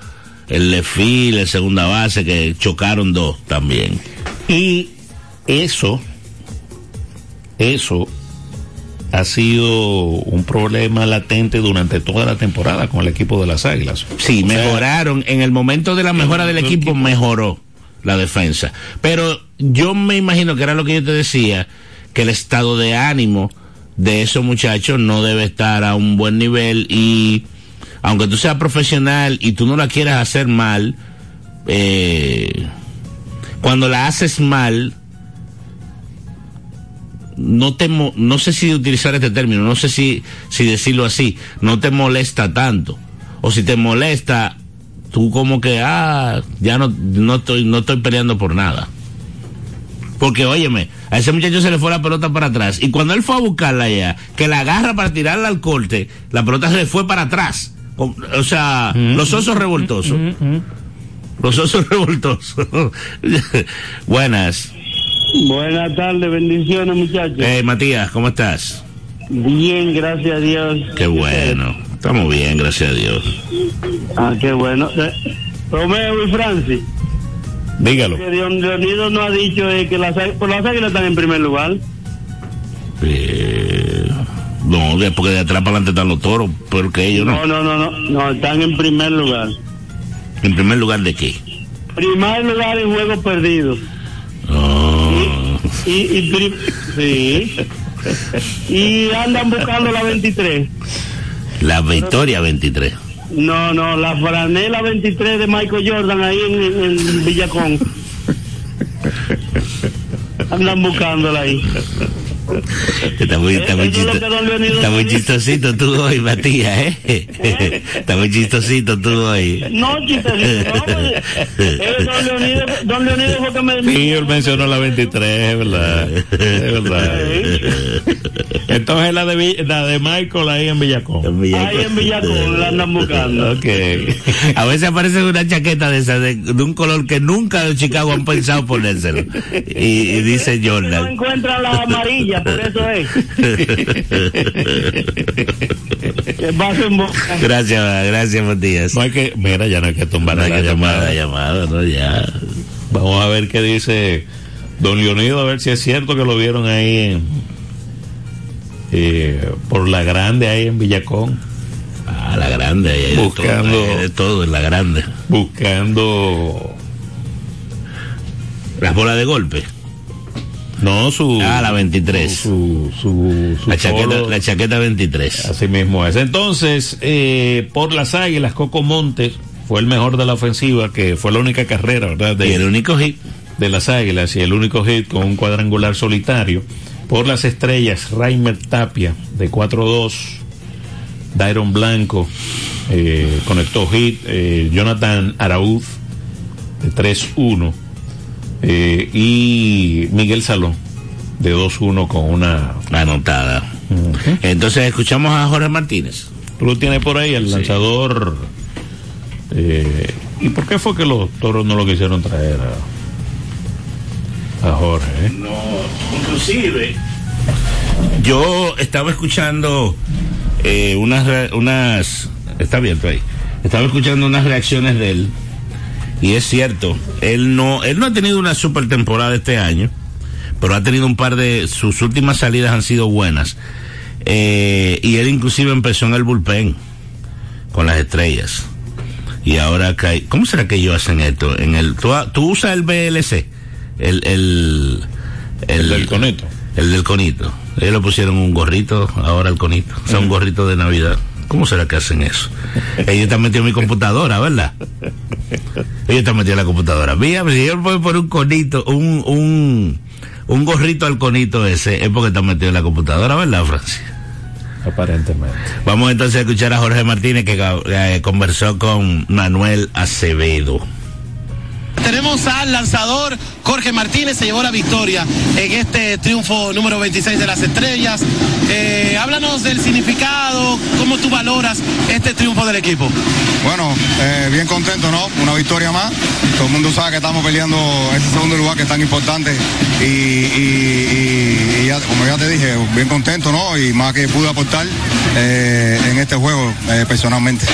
S5: el left field, el segunda base, que chocaron dos también.
S6: Y eso, eso ha sido un problema latente durante toda la temporada con el equipo de las Águilas.
S5: Sí,
S6: O sea,
S5: mejoraron. En el momento de la mejora del equipo, mejoró la defensa. Pero yo me imagino que era lo que yo te decía, que el estado de ánimo de esos muchachos no debe estar a un buen nivel y aunque tú seas profesional y tú no la quieras hacer mal, eh, cuando la haces mal, no te mo- no sé si utilizar este término, no sé si si decirlo así, no te molesta tanto. O si te molesta, tú como que ah, ya no no estoy no estoy peleando por nada. Porque óyeme, a ese muchacho se le fue la pelota para atrás y cuando él fue a buscarla ya, que la agarra para tirarla al corte, la pelota se le fue para atrás. O sea, los osos revoltosos. Los osos revoltosos. Buenas.
S11: Buenas tardes, bendiciones muchachos.
S5: Hey, Matías, ¿cómo estás?
S11: Bien, gracias a Dios.
S5: Qué bueno. Estamos bien, gracias a Dios.
S11: Ah, qué bueno. Eh, Romeo y Francis.
S6: Dígalo.
S11: Que Dios Leonido no ha dicho eh, que las, pues las águilas están en primer lugar.
S5: Eh, no, porque de atrás para adelante están los toros, pero que ellos no.
S11: No, no, no, no, no, están en primer lugar.
S5: En primer lugar, ¿de qué?
S11: Primer lugar en juegos perdidos. Y, y sí. Y andan buscando la 23.
S5: La Victoria 23.
S11: No, no, la franela 23 de Michael Jordan ahí en, en- en Villacón. Andan buscándola ahí.
S5: Está muy, está muy,
S11: lo
S5: chisto- está muy chistosito tú hoy, Matías, ¿eh? Está muy chistosito tú hoy.
S11: No, chistecito, no, pues, eh, don Leonido fue que me...
S6: Sí, él mencionó la 23, es verdad. Es verdad. Entonces la de, la de Michael ahí en Villacón.
S11: Ahí en Villacón la andan buscando.
S6: Ok.
S5: A veces aparece una chaqueta de esa, de, de un color que nunca en Chicago han pensado ponérselo. Y, y dice
S11: No
S5: Jordan.
S11: encuentran la amarilla, por eso es. Que pasen bo-
S5: Gracias, gracias, Matías.
S6: No hay que, mira, ya no hay que tumbar
S5: No hay
S6: la
S5: que tomar
S6: llamada.
S5: la llamada, no, ya.
S6: Vamos a ver qué dice Don Leonido, a ver si es cierto que lo vieron ahí en, eh, por la grande ahí en Villacón.
S5: Ah, la grande, ahí hay de todo,
S6: Buscando-
S5: de todo en la grande.
S6: Buscando.
S5: Las bolas de golpe.
S6: No, su.
S5: Ah, la 23.
S6: Su, su, su
S5: La chaqueta, la chaqueta 23.
S6: Así mismo es. Entonces, eh, por las águilas, Coco Montes fue el mejor de la ofensiva, que fue la única carrera, ¿verdad? De,
S5: Y el único hit.
S6: de las águilas y el único hit con un cuadrangular solitario. Por las estrellas, Raimer Tapia de 4-2. Dairon Blanco eh, conectó hit. eh, Jonathan Arauz de 3-1. Eh, y Miguel Salón de 2-1 con una.
S5: Anotada. Entonces escuchamos a Jorge Martínez.
S6: Tú lo tienes por ahí, el lanzador. eh, ¿Y por qué fue que los toros no lo quisieron traer a, a Jorge? eh?
S5: No, inclusive. Yo estaba escuchando eh, unas, unas. Está abierto ahí. Estaba escuchando unas reacciones de él. Y es cierto, él no, él no ha tenido una super temporada este año, pero ha tenido un par de. Sus últimas salidas han sido buenas. Eh, y él inclusive empezó en el bullpen con las estrellas. y ahora cae. ¿Cómo será que ellos hacen esto? En el, tú, tú usas el BLC, el, el,
S6: El del conito.
S5: El del conito. Ellos le pusieron un gorrito, ahora el conito. O sea, un gorrito de Navidad. ¿Cómo será que hacen eso? Ellos están metidos en mi computadora, ¿verdad? Ellos están metidos en la computadora. Mira, si yo puedo poner un conito, un, un, un gorrito al conito ese, es porque están metidos en la computadora, ¿verdad, Francis?
S6: Aparentemente.
S5: Vamos entonces a escuchar a Jorge Martínez que eh, conversó con Manuel Acevedo.
S12: Tenemos al lanzador Jorge Martínez, se llevó la victoria en este triunfo número 26 de las estrellas. Eh, háblanos del significado, cómo tú valoras este triunfo del equipo.
S13: Bueno, eh, bien contento, ¿no? Una victoria más. Todo el mundo sabe que estamos peleando ese segundo lugar que es tan importante. Y, y- y ya, como ya te dije, bien contento, ¿no? Y más que pude aportar eh, en este juego personalmente.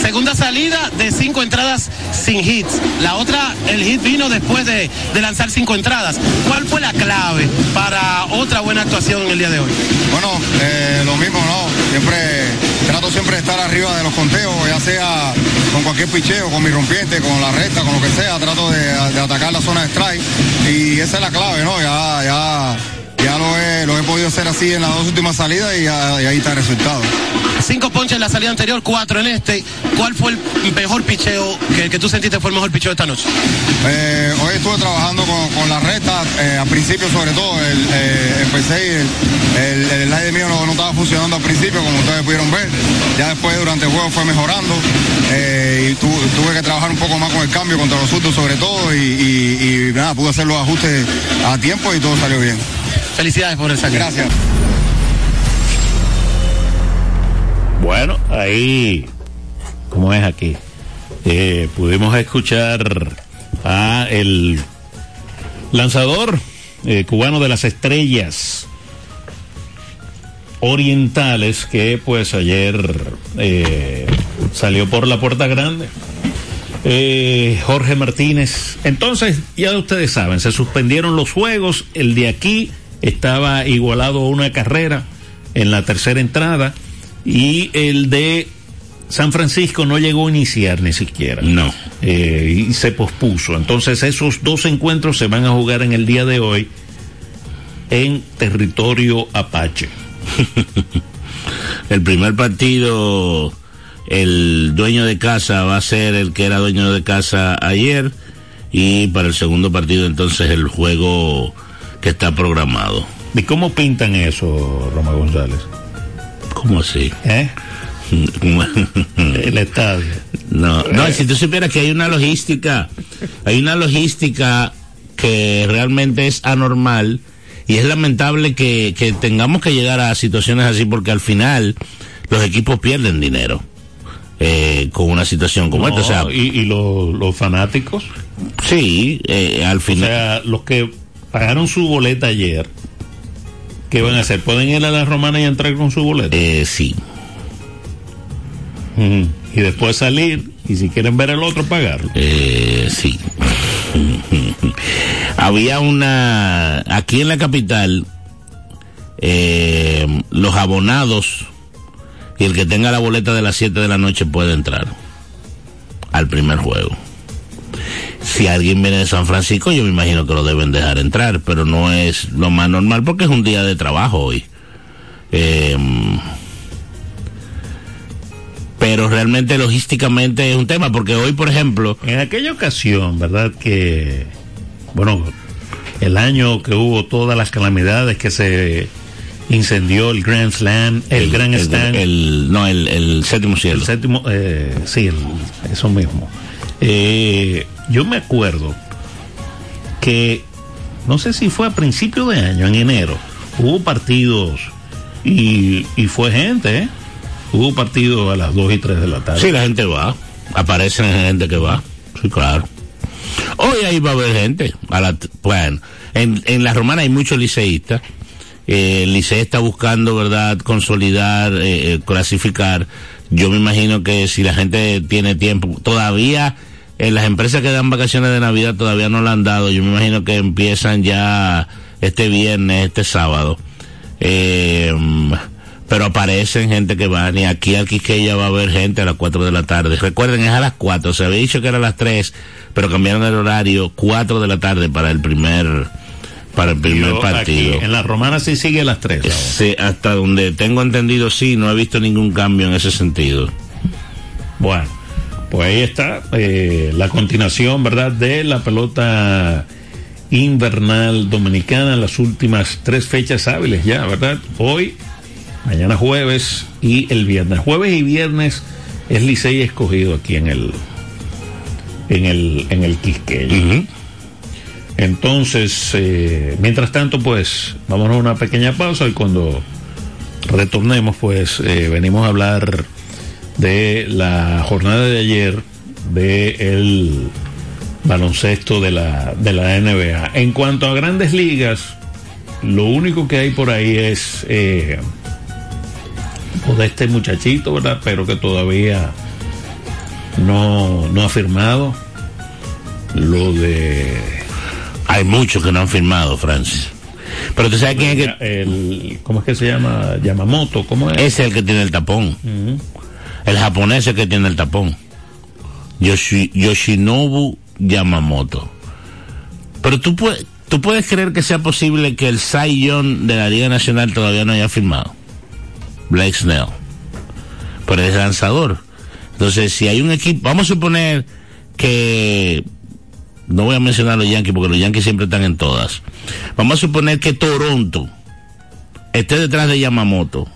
S12: Segunda salida de cinco entradas sin hits. La otra, el hit vino después de, de lanzar cinco entradas. ¿Cuál fue la clave para otra buena actuación en el día de hoy?
S13: Bueno, eh, lo mismo, ¿no? Siempre trato siempre de estar arriba de los conteos, ya sea con cualquier picheo, con mi rompiente, con la recta, con lo que sea, trato de, atacar la zona de strike y esa es la clave, ¿no? Ya, ya, ya lo he, lo he podido hacer así en las dos últimas salidas y, y ahí está el resultado.
S12: Cinco ponches en la salida anterior, cuatro en este. ¿Cuál fue el mejor picheo que, que tú sentiste fue el mejor picheo de esta noche?
S13: Eh, hoy estuve trabajando con, con la recta, eh, al principio sobre todo, el, eh, empecé y el, el, el slide mío no, no estaba funcionando al principio, como ustedes pudieron ver. Ya después durante el juego fue mejorando eh, y tu- tuve que trabajar un poco más con el cambio contra los surdos sobre todo y, y- y nada, pude hacer los ajustes a tiempo y todo salió bien.
S12: Felicidades por el saque.
S13: Gracias.
S6: Bueno, ahí, como es aquí, eh, pudimos escuchar a el lanzador eh, cubano de las estrellas orientales que pues ayer eh, salió por la puerta grande. Jorge Martínez. Entonces, ya ustedes saben, se suspendieron los juegos. El de aquí estaba igualado a una carrera en la tercera entrada. Y el de San Francisco no llegó a iniciar ni siquiera.
S5: No.
S6: Eh, y se pospuso. Entonces, esos dos encuentros se van a jugar en el día de hoy en territorio Apache.
S5: El primer partido, el dueño de casa va a ser el que era dueño de casa ayer y para el segundo partido entonces el juego que está programado.
S6: ¿Y cómo pintan eso, Roma González?
S5: ¿Cómo así?
S6: ¿Eh?
S5: el
S6: estadio.
S5: No, no, si tú supieras que hay una logística, hay una logística que realmente es anormal y es lamentable que, que tengamos que llegar a situaciones así porque al final los equipos pierden dinero eh, con una situación como
S6: No,
S5: esta. O sea,
S6: y, y los, los fanáticos.
S5: Sí, eh, al final.
S6: O sea, los que pagaron su boleta ayer, ¿qué van a hacer? ¿Pueden ir a la romana y entrar con su boleta?
S5: Eh, sí.
S6: Y después salir, y si quieren ver el otro, pagarlo.
S5: Eh, sí. Había una, aquí en la capital, eh, los abonados y el que tenga la boleta de las 7 de la noche puede entrar al primer juego. Si alguien viene de San Francisco, yo me imagino que lo deben dejar entrar, pero no es lo más normal porque es un día de trabajo hoy. Eh, pero realmente logísticamente es un tema, porque hoy, por ejemplo...
S6: En aquella ocasión, ¿verdad? Que, bueno, el año que hubo todas las calamidades, que se incendió el Grand Slam, el, Grand
S5: el-
S6: Stand.
S5: el- no, el, el séptimo cielo.
S6: El séptimo, eh, sí, eso mismo. Eh, yo me acuerdo que, no sé si fue a principio de año, en enero, hubo partidos y, y fue gente, ¿eh? Hubo partidos a las 2 y 3 de la tarde.
S5: Sí, la gente va. Aparecen gente que va. Sí, claro. Hoy ahí va a haber gente. A la, bueno, en, en la romana hay muchos liceístas. Eh, el liceo está buscando, ¿verdad?, consolidar, eh, eh, clasificar. Yo me imagino que si la gente tiene tiempo, todavía en las empresas que dan vacaciones de Navidad todavía no la han dado. Yo me imagino que empiezan ya este viernes, este sábado. Eh, pero aparecen gente que van y aquí al Quisqueya va a haber gente a las 4 de la tarde. Recuerden, es a las 4, se había dicho que era a las 3, pero cambiaron el horario 4 de la tarde para el primer para el primer
S6: Yo
S5: partido.
S6: aquí, en la romana sí sigue a las 3. ahora.
S5: Sí, hasta donde tengo entendido sí, no he visto ningún cambio en ese sentido.
S6: Bueno, pues ahí está eh, la continuación, ¿verdad? De la pelota invernal dominicana, las últimas tres fechas hábiles ya, ¿verdad? Hoy, mañana jueves y el viernes. Jueves y viernes es Licey escogido aquí en el en el en el Quisqueya. Entonces, eh, mientras tanto, pues vamos a una pequeña pausa y cuando retornemos, pues eh, venimos a hablar de la jornada de ayer de el baloncesto de la, de la NBA. En cuanto a grandes ligas, lo único que hay por ahí es eh, lo de este muchachito, ¿verdad? Pero que todavía no, no ha firmado. Lo de
S5: Hay muchos que no han firmado, Francis. Pero tú sabes quién es que...
S6: el, ¿Cómo es que se llama? Yamamoto, ¿cómo es?
S5: Ese es el que tiene el tapón.
S6: Ujú.
S5: El japonés es que tiene el tapón. Yoshi- Yoshinobu Yamamoto. Pero tú puedes, tú puedes creer que sea posible que el Young de la Liga Nacional todavía no haya firmado. Blake Snell. Pero es lanzador. Entonces, si hay un equipo, vamos a suponer que no voy a mencionar los Yankees porque los Yankees siempre están en todas. Vamos a suponer que Toronto esté detrás de Yamamoto,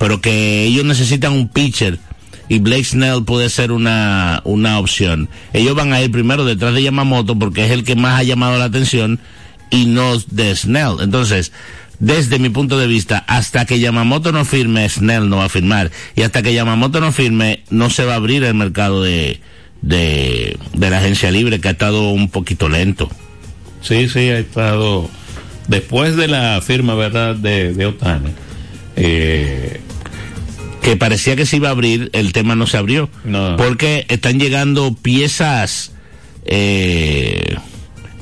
S5: pero que ellos necesitan un pitcher y Blake Snell puede ser una, una opción. Ellos van a ir primero detrás de Yamamoto porque es el que más ha llamado la atención y no de Snell. Entonces, desde mi punto de vista, hasta que Yamamoto no firme, Snell no va a firmar. Y hasta que Yamamoto no firme, no se va a abrir el mercado de, de, de la agencia libre, que ha estado un poquito lento.
S6: Sí, sí, ha estado. Después de la firma, ¿verdad?, de, de Otani. Eh,
S5: que parecía que se iba a abrir, el tema no se abrió.
S6: No.
S5: Porque están llegando piezas eh,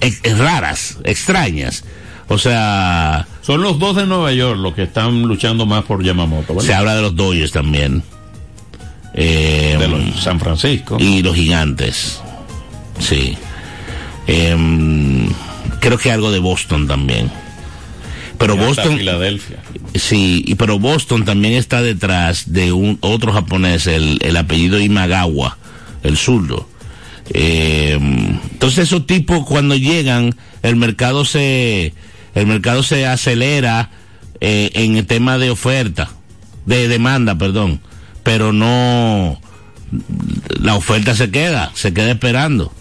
S5: ex- raras, extrañas. O sea,
S6: son los dos de Nueva York los que están luchando más por Yamamoto,
S5: se habla de los Dodgers también. Eh,
S6: De los San Francisco.
S5: y los gigantes. Sí. Em, creo que algo de Boston también. Pero
S6: Y
S5: Boston.
S6: Filadelfia.
S5: Sí, y pero Boston también está detrás de un otro japonés, el, el apellido Imagawa, el zurdo. Eh, entonces esos tipos cuando llegan, el mercado se, el mercado se acelera eh, en el tema de oferta, de demanda, perdón, pero no, la oferta se queda, se queda esperando,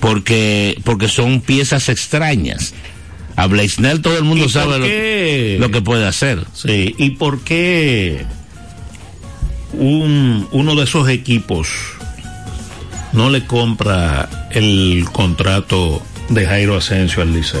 S5: porque, porque son piezas extrañas. A Blake Snell todo el mundo
S6: ¿Y
S5: sabe lo que puede hacer.
S6: Sí, ¿y por qué un, uno de esos equipos no le compra el contrato de Jairo Asensio al Licey?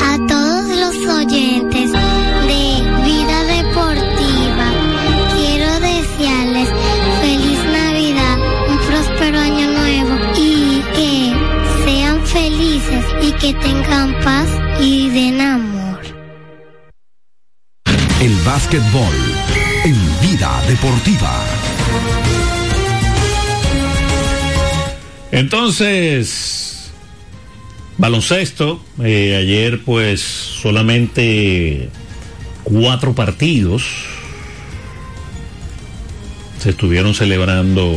S9: A todos los oyentes de Vida Deportiva, quiero desearles feliz Navidad, un próspero año nuevo y que sean felices y que tengan paz y den amor.
S10: El básquetbol en Vida Deportiva.
S6: Entonces, baloncesto, eh, ayer pues solamente cuatro partidos se estuvieron celebrando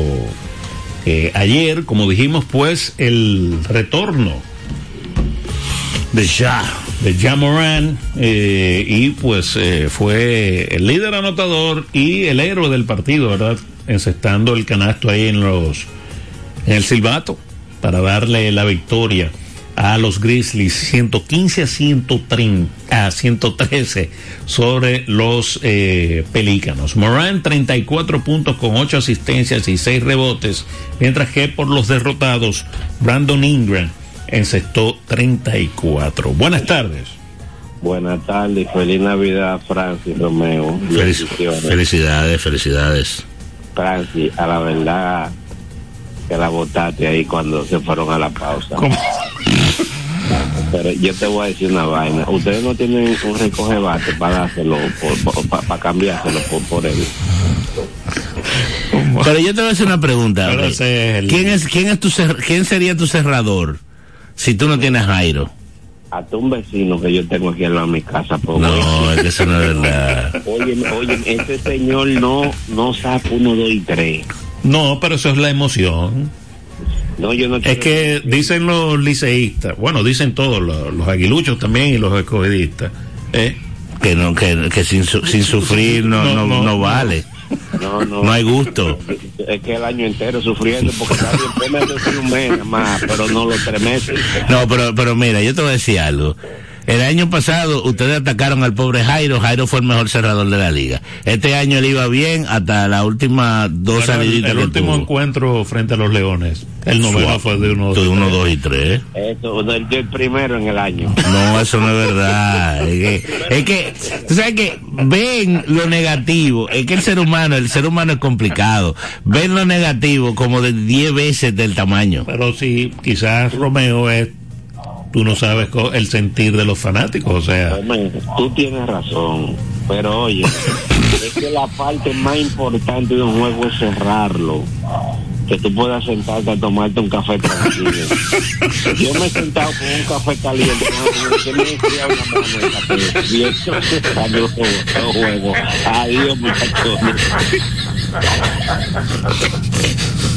S6: eh, ayer, como dijimos, pues el retorno de Ya, de Ja Moran, eh, y pues eh, fue el líder anotador y el héroe del partido, ¿verdad? Encestando el canasto ahí en los en el silbato para darle la victoria a los Grizzlies 115 a 130 a 113 sobre los eh, Pelícanos. Moran 34 puntos con 8 asistencias y 6 rebotes, mientras que por los derrotados Brandon Ingram encestó 34. Buenas tardes.
S14: Buenas tardes, feliz Navidad Francis Romeo.
S5: Felic felicidades, felicidades.
S14: Francis, a la verdad que la votaste ahí cuando se fueron a la pausa. Pero yo te voy a decir una vaina. Ustedes no tienen un recoge bate para dárselo, para cambiárselo por, por él.
S5: Pero yo te voy a hacer una pregunta. ¿Quién es, quién es tu quién sería tu cerrador si tú no tienes Jairo?
S14: Hasta un vecino que yo tengo aquí en la mi casa.
S5: No, es que eso no es verdad.
S14: Oye, oye, ese señor no, no saca uno, dos y tres.
S6: No, pero eso es la emoción.
S14: No, yo no
S6: es que dicen los liceístas, bueno, dicen todos, los, los aguiluchos también y los escogidistas, ¿eh?
S5: que no que, que sin, su, sin sufrir no, no, no, no vale.
S14: No, no.
S5: No hay gusto.
S14: Es que el año entero sufriendo porque está bien, meses un mes más, pero no los tres meses.
S5: No, pero, pero mira, yo te voy a decir algo. El año pasado ustedes atacaron al pobre Jairo. Jairo fue el mejor cerrador de la liga. Este año le iba bien hasta la última dos
S6: el,
S5: saliditas
S6: el
S5: que
S6: último
S5: tuvo.
S6: encuentro frente a los Leones. El noveno fue de uno,
S5: De uno, dos y tres.
S14: Eso, del, del primero en el año.
S5: No, eso no es verdad. Es que, es que, tú sabes que ven lo negativo. Es que el ser humano, el ser humano es complicado. Ven lo negativo como de 10 veces del tamaño.
S6: Pero sí, quizás Romeo es, tú no sabes el sentir de los fanáticos, o sea,
S14: Tú tienes razón, pero oye, es que la parte más importante de un juego es cerrarlo. Que tú puedas sentarte a tomarte un café tranquilo. Yo me he sentado con un café caliente, que me he enfriado una mano de café. Y eso los juegos, los juegos. Adiós, muchachos.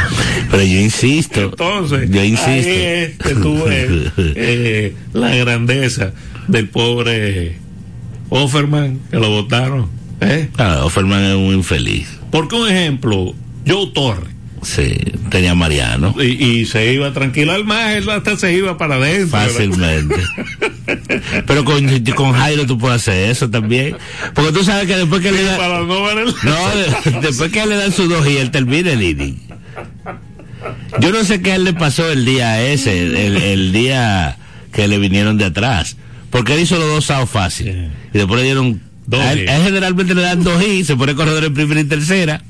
S5: Pero yo insisto.
S6: entonces,
S5: yo insisto.
S6: ahí es que eh, la grandeza del pobre Offerman, que lo votaron. ¿eh?
S5: Ah, Offerman es un infeliz.
S6: Porque un ejemplo, Joe Torre.
S5: Sí, tenía Mariano.
S6: Y, y se iba tranquilo al más, él hasta se iba para adentro.
S5: Fácilmente. Pero con, con Jairo tú puedes hacer eso también. Porque tú sabes que después que le dan.
S6: No
S5: de- después que le dan su dos y él termina el inning. Yo no sé qué a él le pasó el día ese, el, el día que le vinieron de atrás. Porque él hizo los dos outs fácil. Y después le dieron.
S6: Dos
S5: a él,
S6: hits.
S5: a él generalmente le dan dos y se pone corredor en primera y tercera.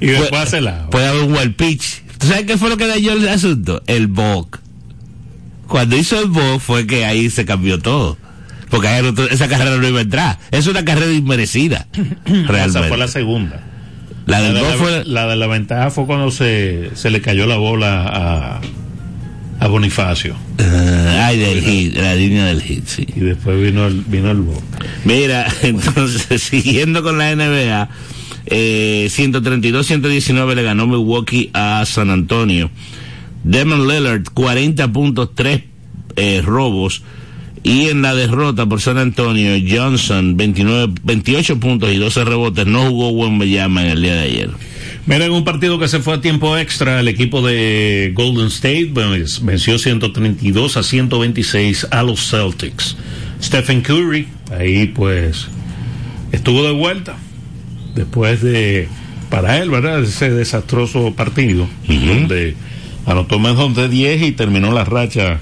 S6: y después hace la.
S5: Puede haber un wild pitch. ¿Tú sabes qué fue lo que dañó el asunto? El bog. Cuando hizo el bog fue que ahí se cambió todo. Porque esa carrera no iba a entrar. Es una carrera inmerecida. Realmente.
S6: Esa fue la segunda.
S5: La del
S6: de
S5: bog
S6: la,
S5: fue.
S6: la de la ventaja fue cuando se, se le cayó la bola a, a Bonifacio.
S5: Ah, ay, del hit, la línea del hit, sí.
S6: Y después vino el, vino el bog.
S5: Mira, entonces, siguiendo con la NBA, eh, 132-119 le ganó Milwaukee a San Antonio. Demon Lillard, 40 puntos, 3 eh, robos. Y en la derrota por San Antonio, Johnson, 29, 28 puntos y 12 rebotes. No jugó Wembanyama en el día de ayer.
S6: Mira, en un partido que se fue a tiempo extra, el equipo de Golden State venció 132 a 126 a los Celtics. Stephen Curry, ahí pues estuvo de vuelta después de, para él, ¿verdad? Ese desastroso partido, donde anotó menos de 10 y terminó la racha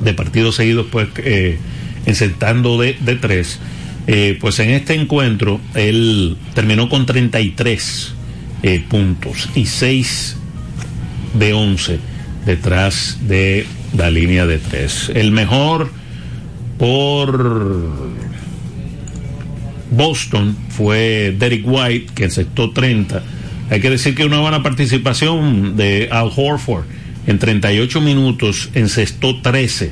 S6: de partidos seguidos, pues, eh, de, tres. Eh, pues en este encuentro él terminó con 33 eh, puntos y 6 de 11 detrás de la línea de tres. El mejor por Boston fue Derek White, que encestó 30, Hay que decir que una buena participación de Al Horford. En 38 minutos encestó 13,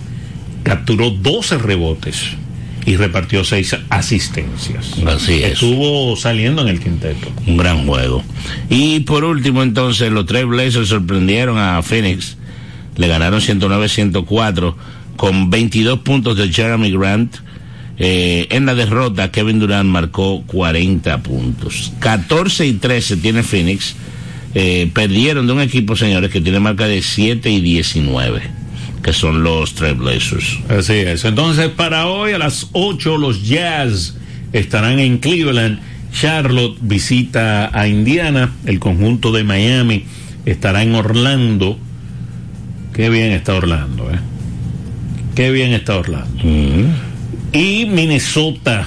S6: capturó 12 rebotes y repartió 6 asistencias.
S5: Así es.
S6: Estuvo saliendo en el quinteto.
S5: Un gran juego. Y por último, entonces, los tres Blazers sorprendieron a Phoenix. Le ganaron 109-104 con 22 puntos de Jeremy Grant. Eh, en la derrota, Kevin Durant marcó 40 puntos. 14 y 13 tiene Phoenix. Eh, perdieron de un equipo, señores, que tiene marca de 7 y 19, que son los Trailblazers.
S6: Así es. Entonces, para hoy a las 8, los Jazz estarán en Cleveland. Charlotte visita a Indiana. El conjunto de Miami estará en Orlando. Qué bien está Orlando, ¿eh? Qué bien está Orlando. Y Minnesota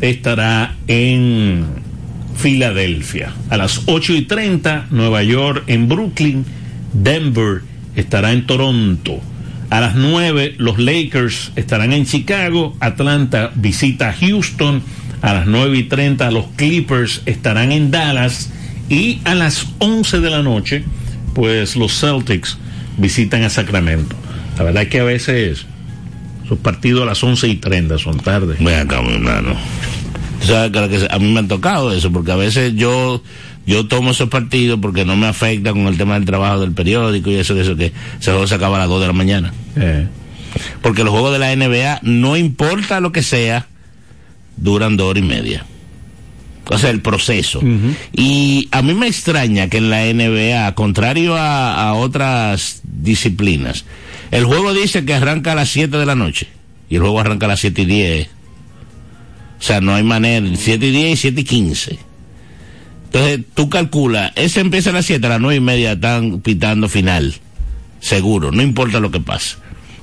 S6: estará en Filadelfia. A las 8 y 30, Nueva York en Brooklyn. Denver estará en Toronto. A las 9, los Lakers estarán en Chicago. Atlanta visita Houston. A las 9 y 30, los Clippers estarán en Dallas. Y a las 11 de la noche, pues los Celtics visitan a Sacramento. La verdad es que a veces sus partidos a las 11 y 30 son tarde.
S5: Tú sabes que, que a mí me han tocado eso, porque a veces yo yo tomo esos partidos porque no me afecta con el tema del trabajo del periódico y eso, eso que ese juego se acaba a las 2 de la mañana.
S6: Eh.
S5: Porque los juegos de la NBA, no importa lo que sea, duran dos horas y media. O sea, el proceso. Y a mí me extraña que en la NBA, contrario a, a otras disciplinas, el juego dice que arranca a las 7 de la noche y el juego arranca a las 7 y 10. O sea, no hay manera, 7 y 10 y 7 y 15. Entonces, tú calculas, ese empieza a las 7, a las 9 y media están pitando final. Seguro, no importa lo que pase.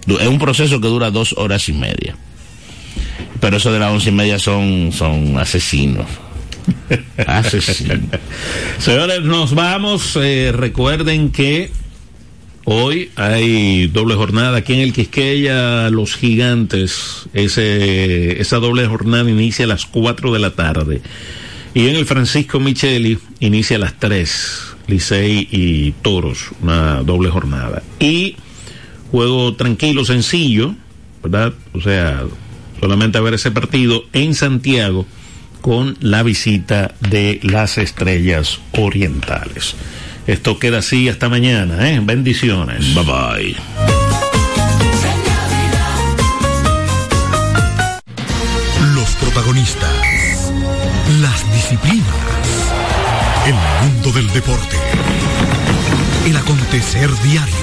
S5: Es un proceso que dura dos horas y media. Pero eso de las once y media son, son asesinos. Asesinos.
S6: Señores, nos vamos. Eh, recuerden que hoy hay doble jornada aquí en el Quisqueya, los gigantes. Ese, esa doble jornada inicia a las 4 de la tarde. Y en el Francisco Micheli inicia a las 3. Licey y Toros, una doble jornada. Y juego tranquilo, sencillo, ¿verdad? O sea, solamente a ver ese partido en Santiago con la visita de las estrellas orientales. Esto queda así hasta mañana, ¿eh? Bendiciones.
S5: Bye bye.
S4: Los protagonistas, las disciplinas, el mundo del deporte, el acontecer diario.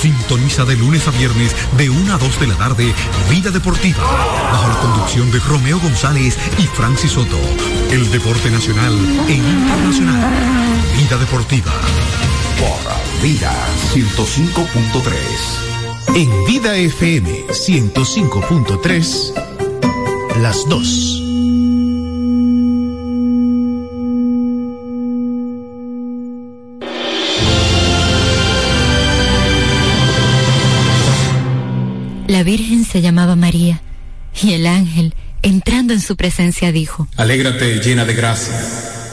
S4: Sintoniza de lunes a viernes de 1 a 2 de la tarde Vida Deportiva, bajo la conducción de Romeo González y Francis Soto. El deporte nacional e internacional. Vida Deportiva.
S10: Por Vida 105.3.
S3: En Vida FM 105.3, las dos.
S15: La Virgen se llamaba María y el ángel, entrando en su presencia, dijo,
S16: Alégrate llena de gracia,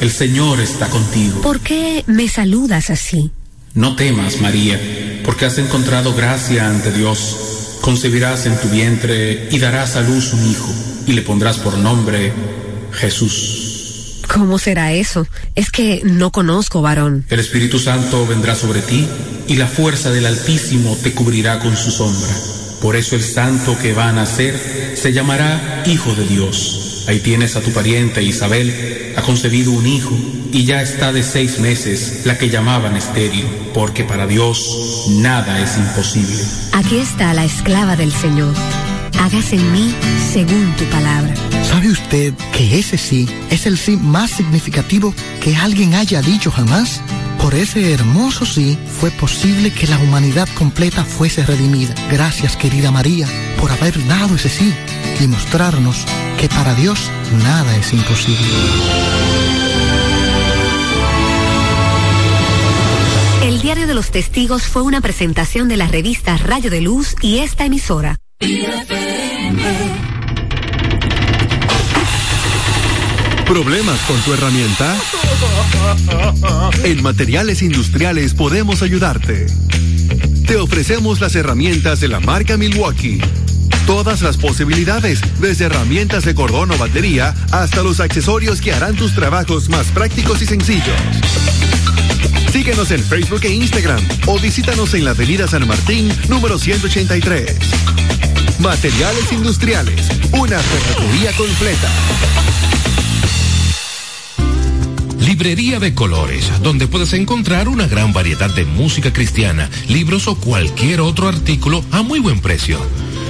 S16: el Señor está contigo.
S17: ¿Por qué me saludas así?
S16: No temas, María, porque has encontrado gracia ante Dios. Concebirás en tu vientre y darás a luz un hijo, y le pondrás por nombre Jesús.
S17: ¿Cómo será eso? Es que no conozco varón.
S16: El Espíritu Santo vendrá sobre ti, y la fuerza del Altísimo te cubrirá con su sombra. Por eso el santo que va a nacer se llamará Hijo de Dios. Ahí tienes a tu pariente Isabel, ha concebido un hijo, y ya está de seis meses, la que llamaban estéril, porque para Dios nada es imposible.
S17: Aquí está la esclava del Señor. Hágase en mí según tu palabra.
S18: ¿Sabe usted que ese sí es el sí más significativo que alguien haya dicho jamás? Por ese hermoso sí fue posible que la humanidad completa fuese redimida. Gracias querida María por haber dado ese sí y mostrarnos que para Dios nada es imposible.
S17: El Diario de los Testigos fue una presentación de la revista Rayo de Luz y esta emisora.
S19: ¿Problemas con tu herramienta? En Materiales Industriales podemos ayudarte. Te ofrecemos las herramientas de la marca Milwaukee. Todas las posibilidades, desde herramientas de cordón o batería hasta los accesorios que harán tus trabajos más prácticos y sencillos. Síguenos en Facebook e Instagram o visítanos en la Avenida San Martín, número 183. Materiales Industriales, una ferretería completa.
S4: Librería de Colores, donde puedes encontrar una gran variedad de música cristiana, libros o cualquier otro artículo a muy buen precio.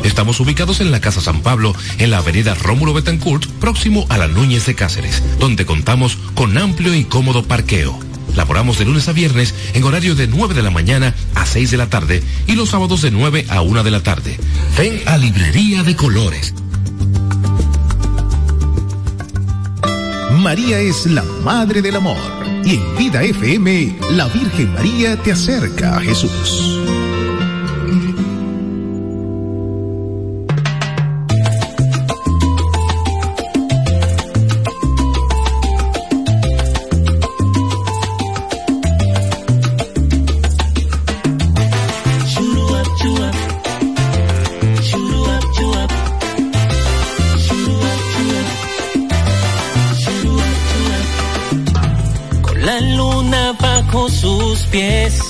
S4: Estamos ubicados en la Casa San Pablo, en la avenida Rómulo Betancourt, próximo a la Núñez de Cáceres, donde contamos con amplio y cómodo parqueo. Laboramos de lunes a viernes en horario de 9 de la mañana a 6 de la tarde y los sábados de 9 a 1 de la tarde. Ven a Librería de Colores.
S3: María es la Madre del Amor. Y en Vida FM, la Virgen María te acerca a Jesús.
S20: pies.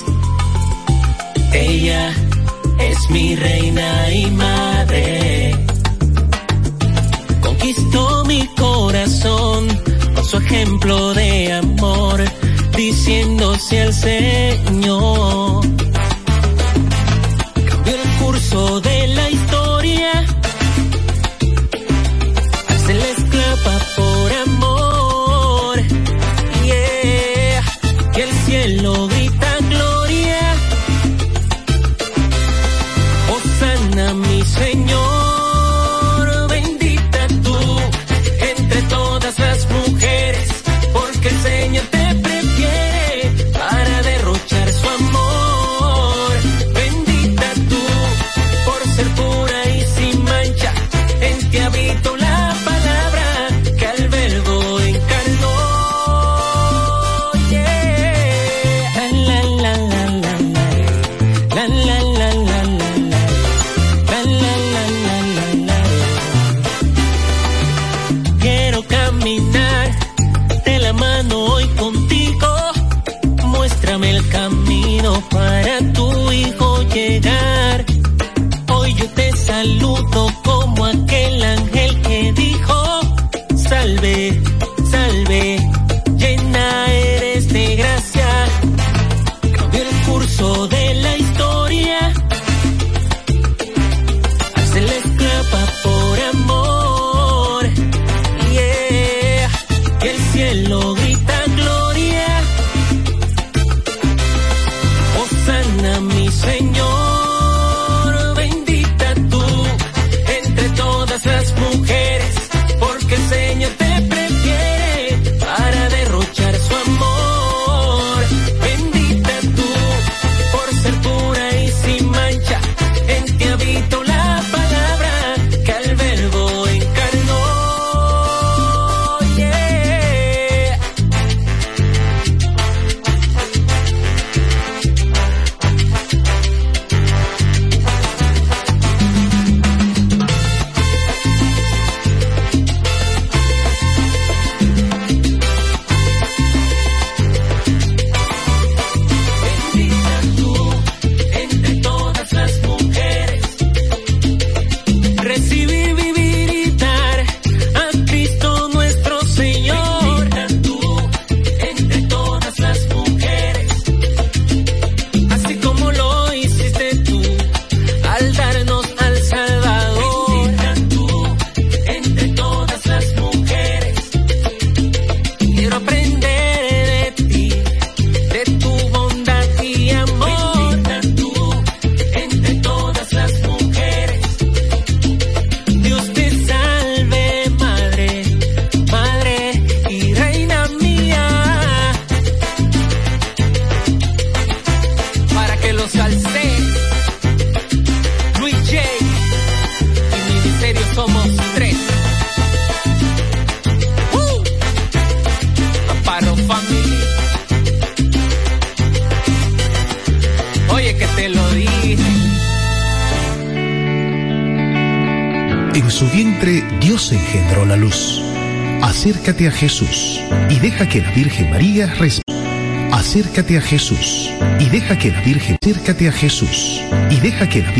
S20: Acércate a Jesús y deja que la Virgen María responda. Acércate a Jesús y deja que la Virgen acércate a Jesús y deja que la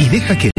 S20: y deja que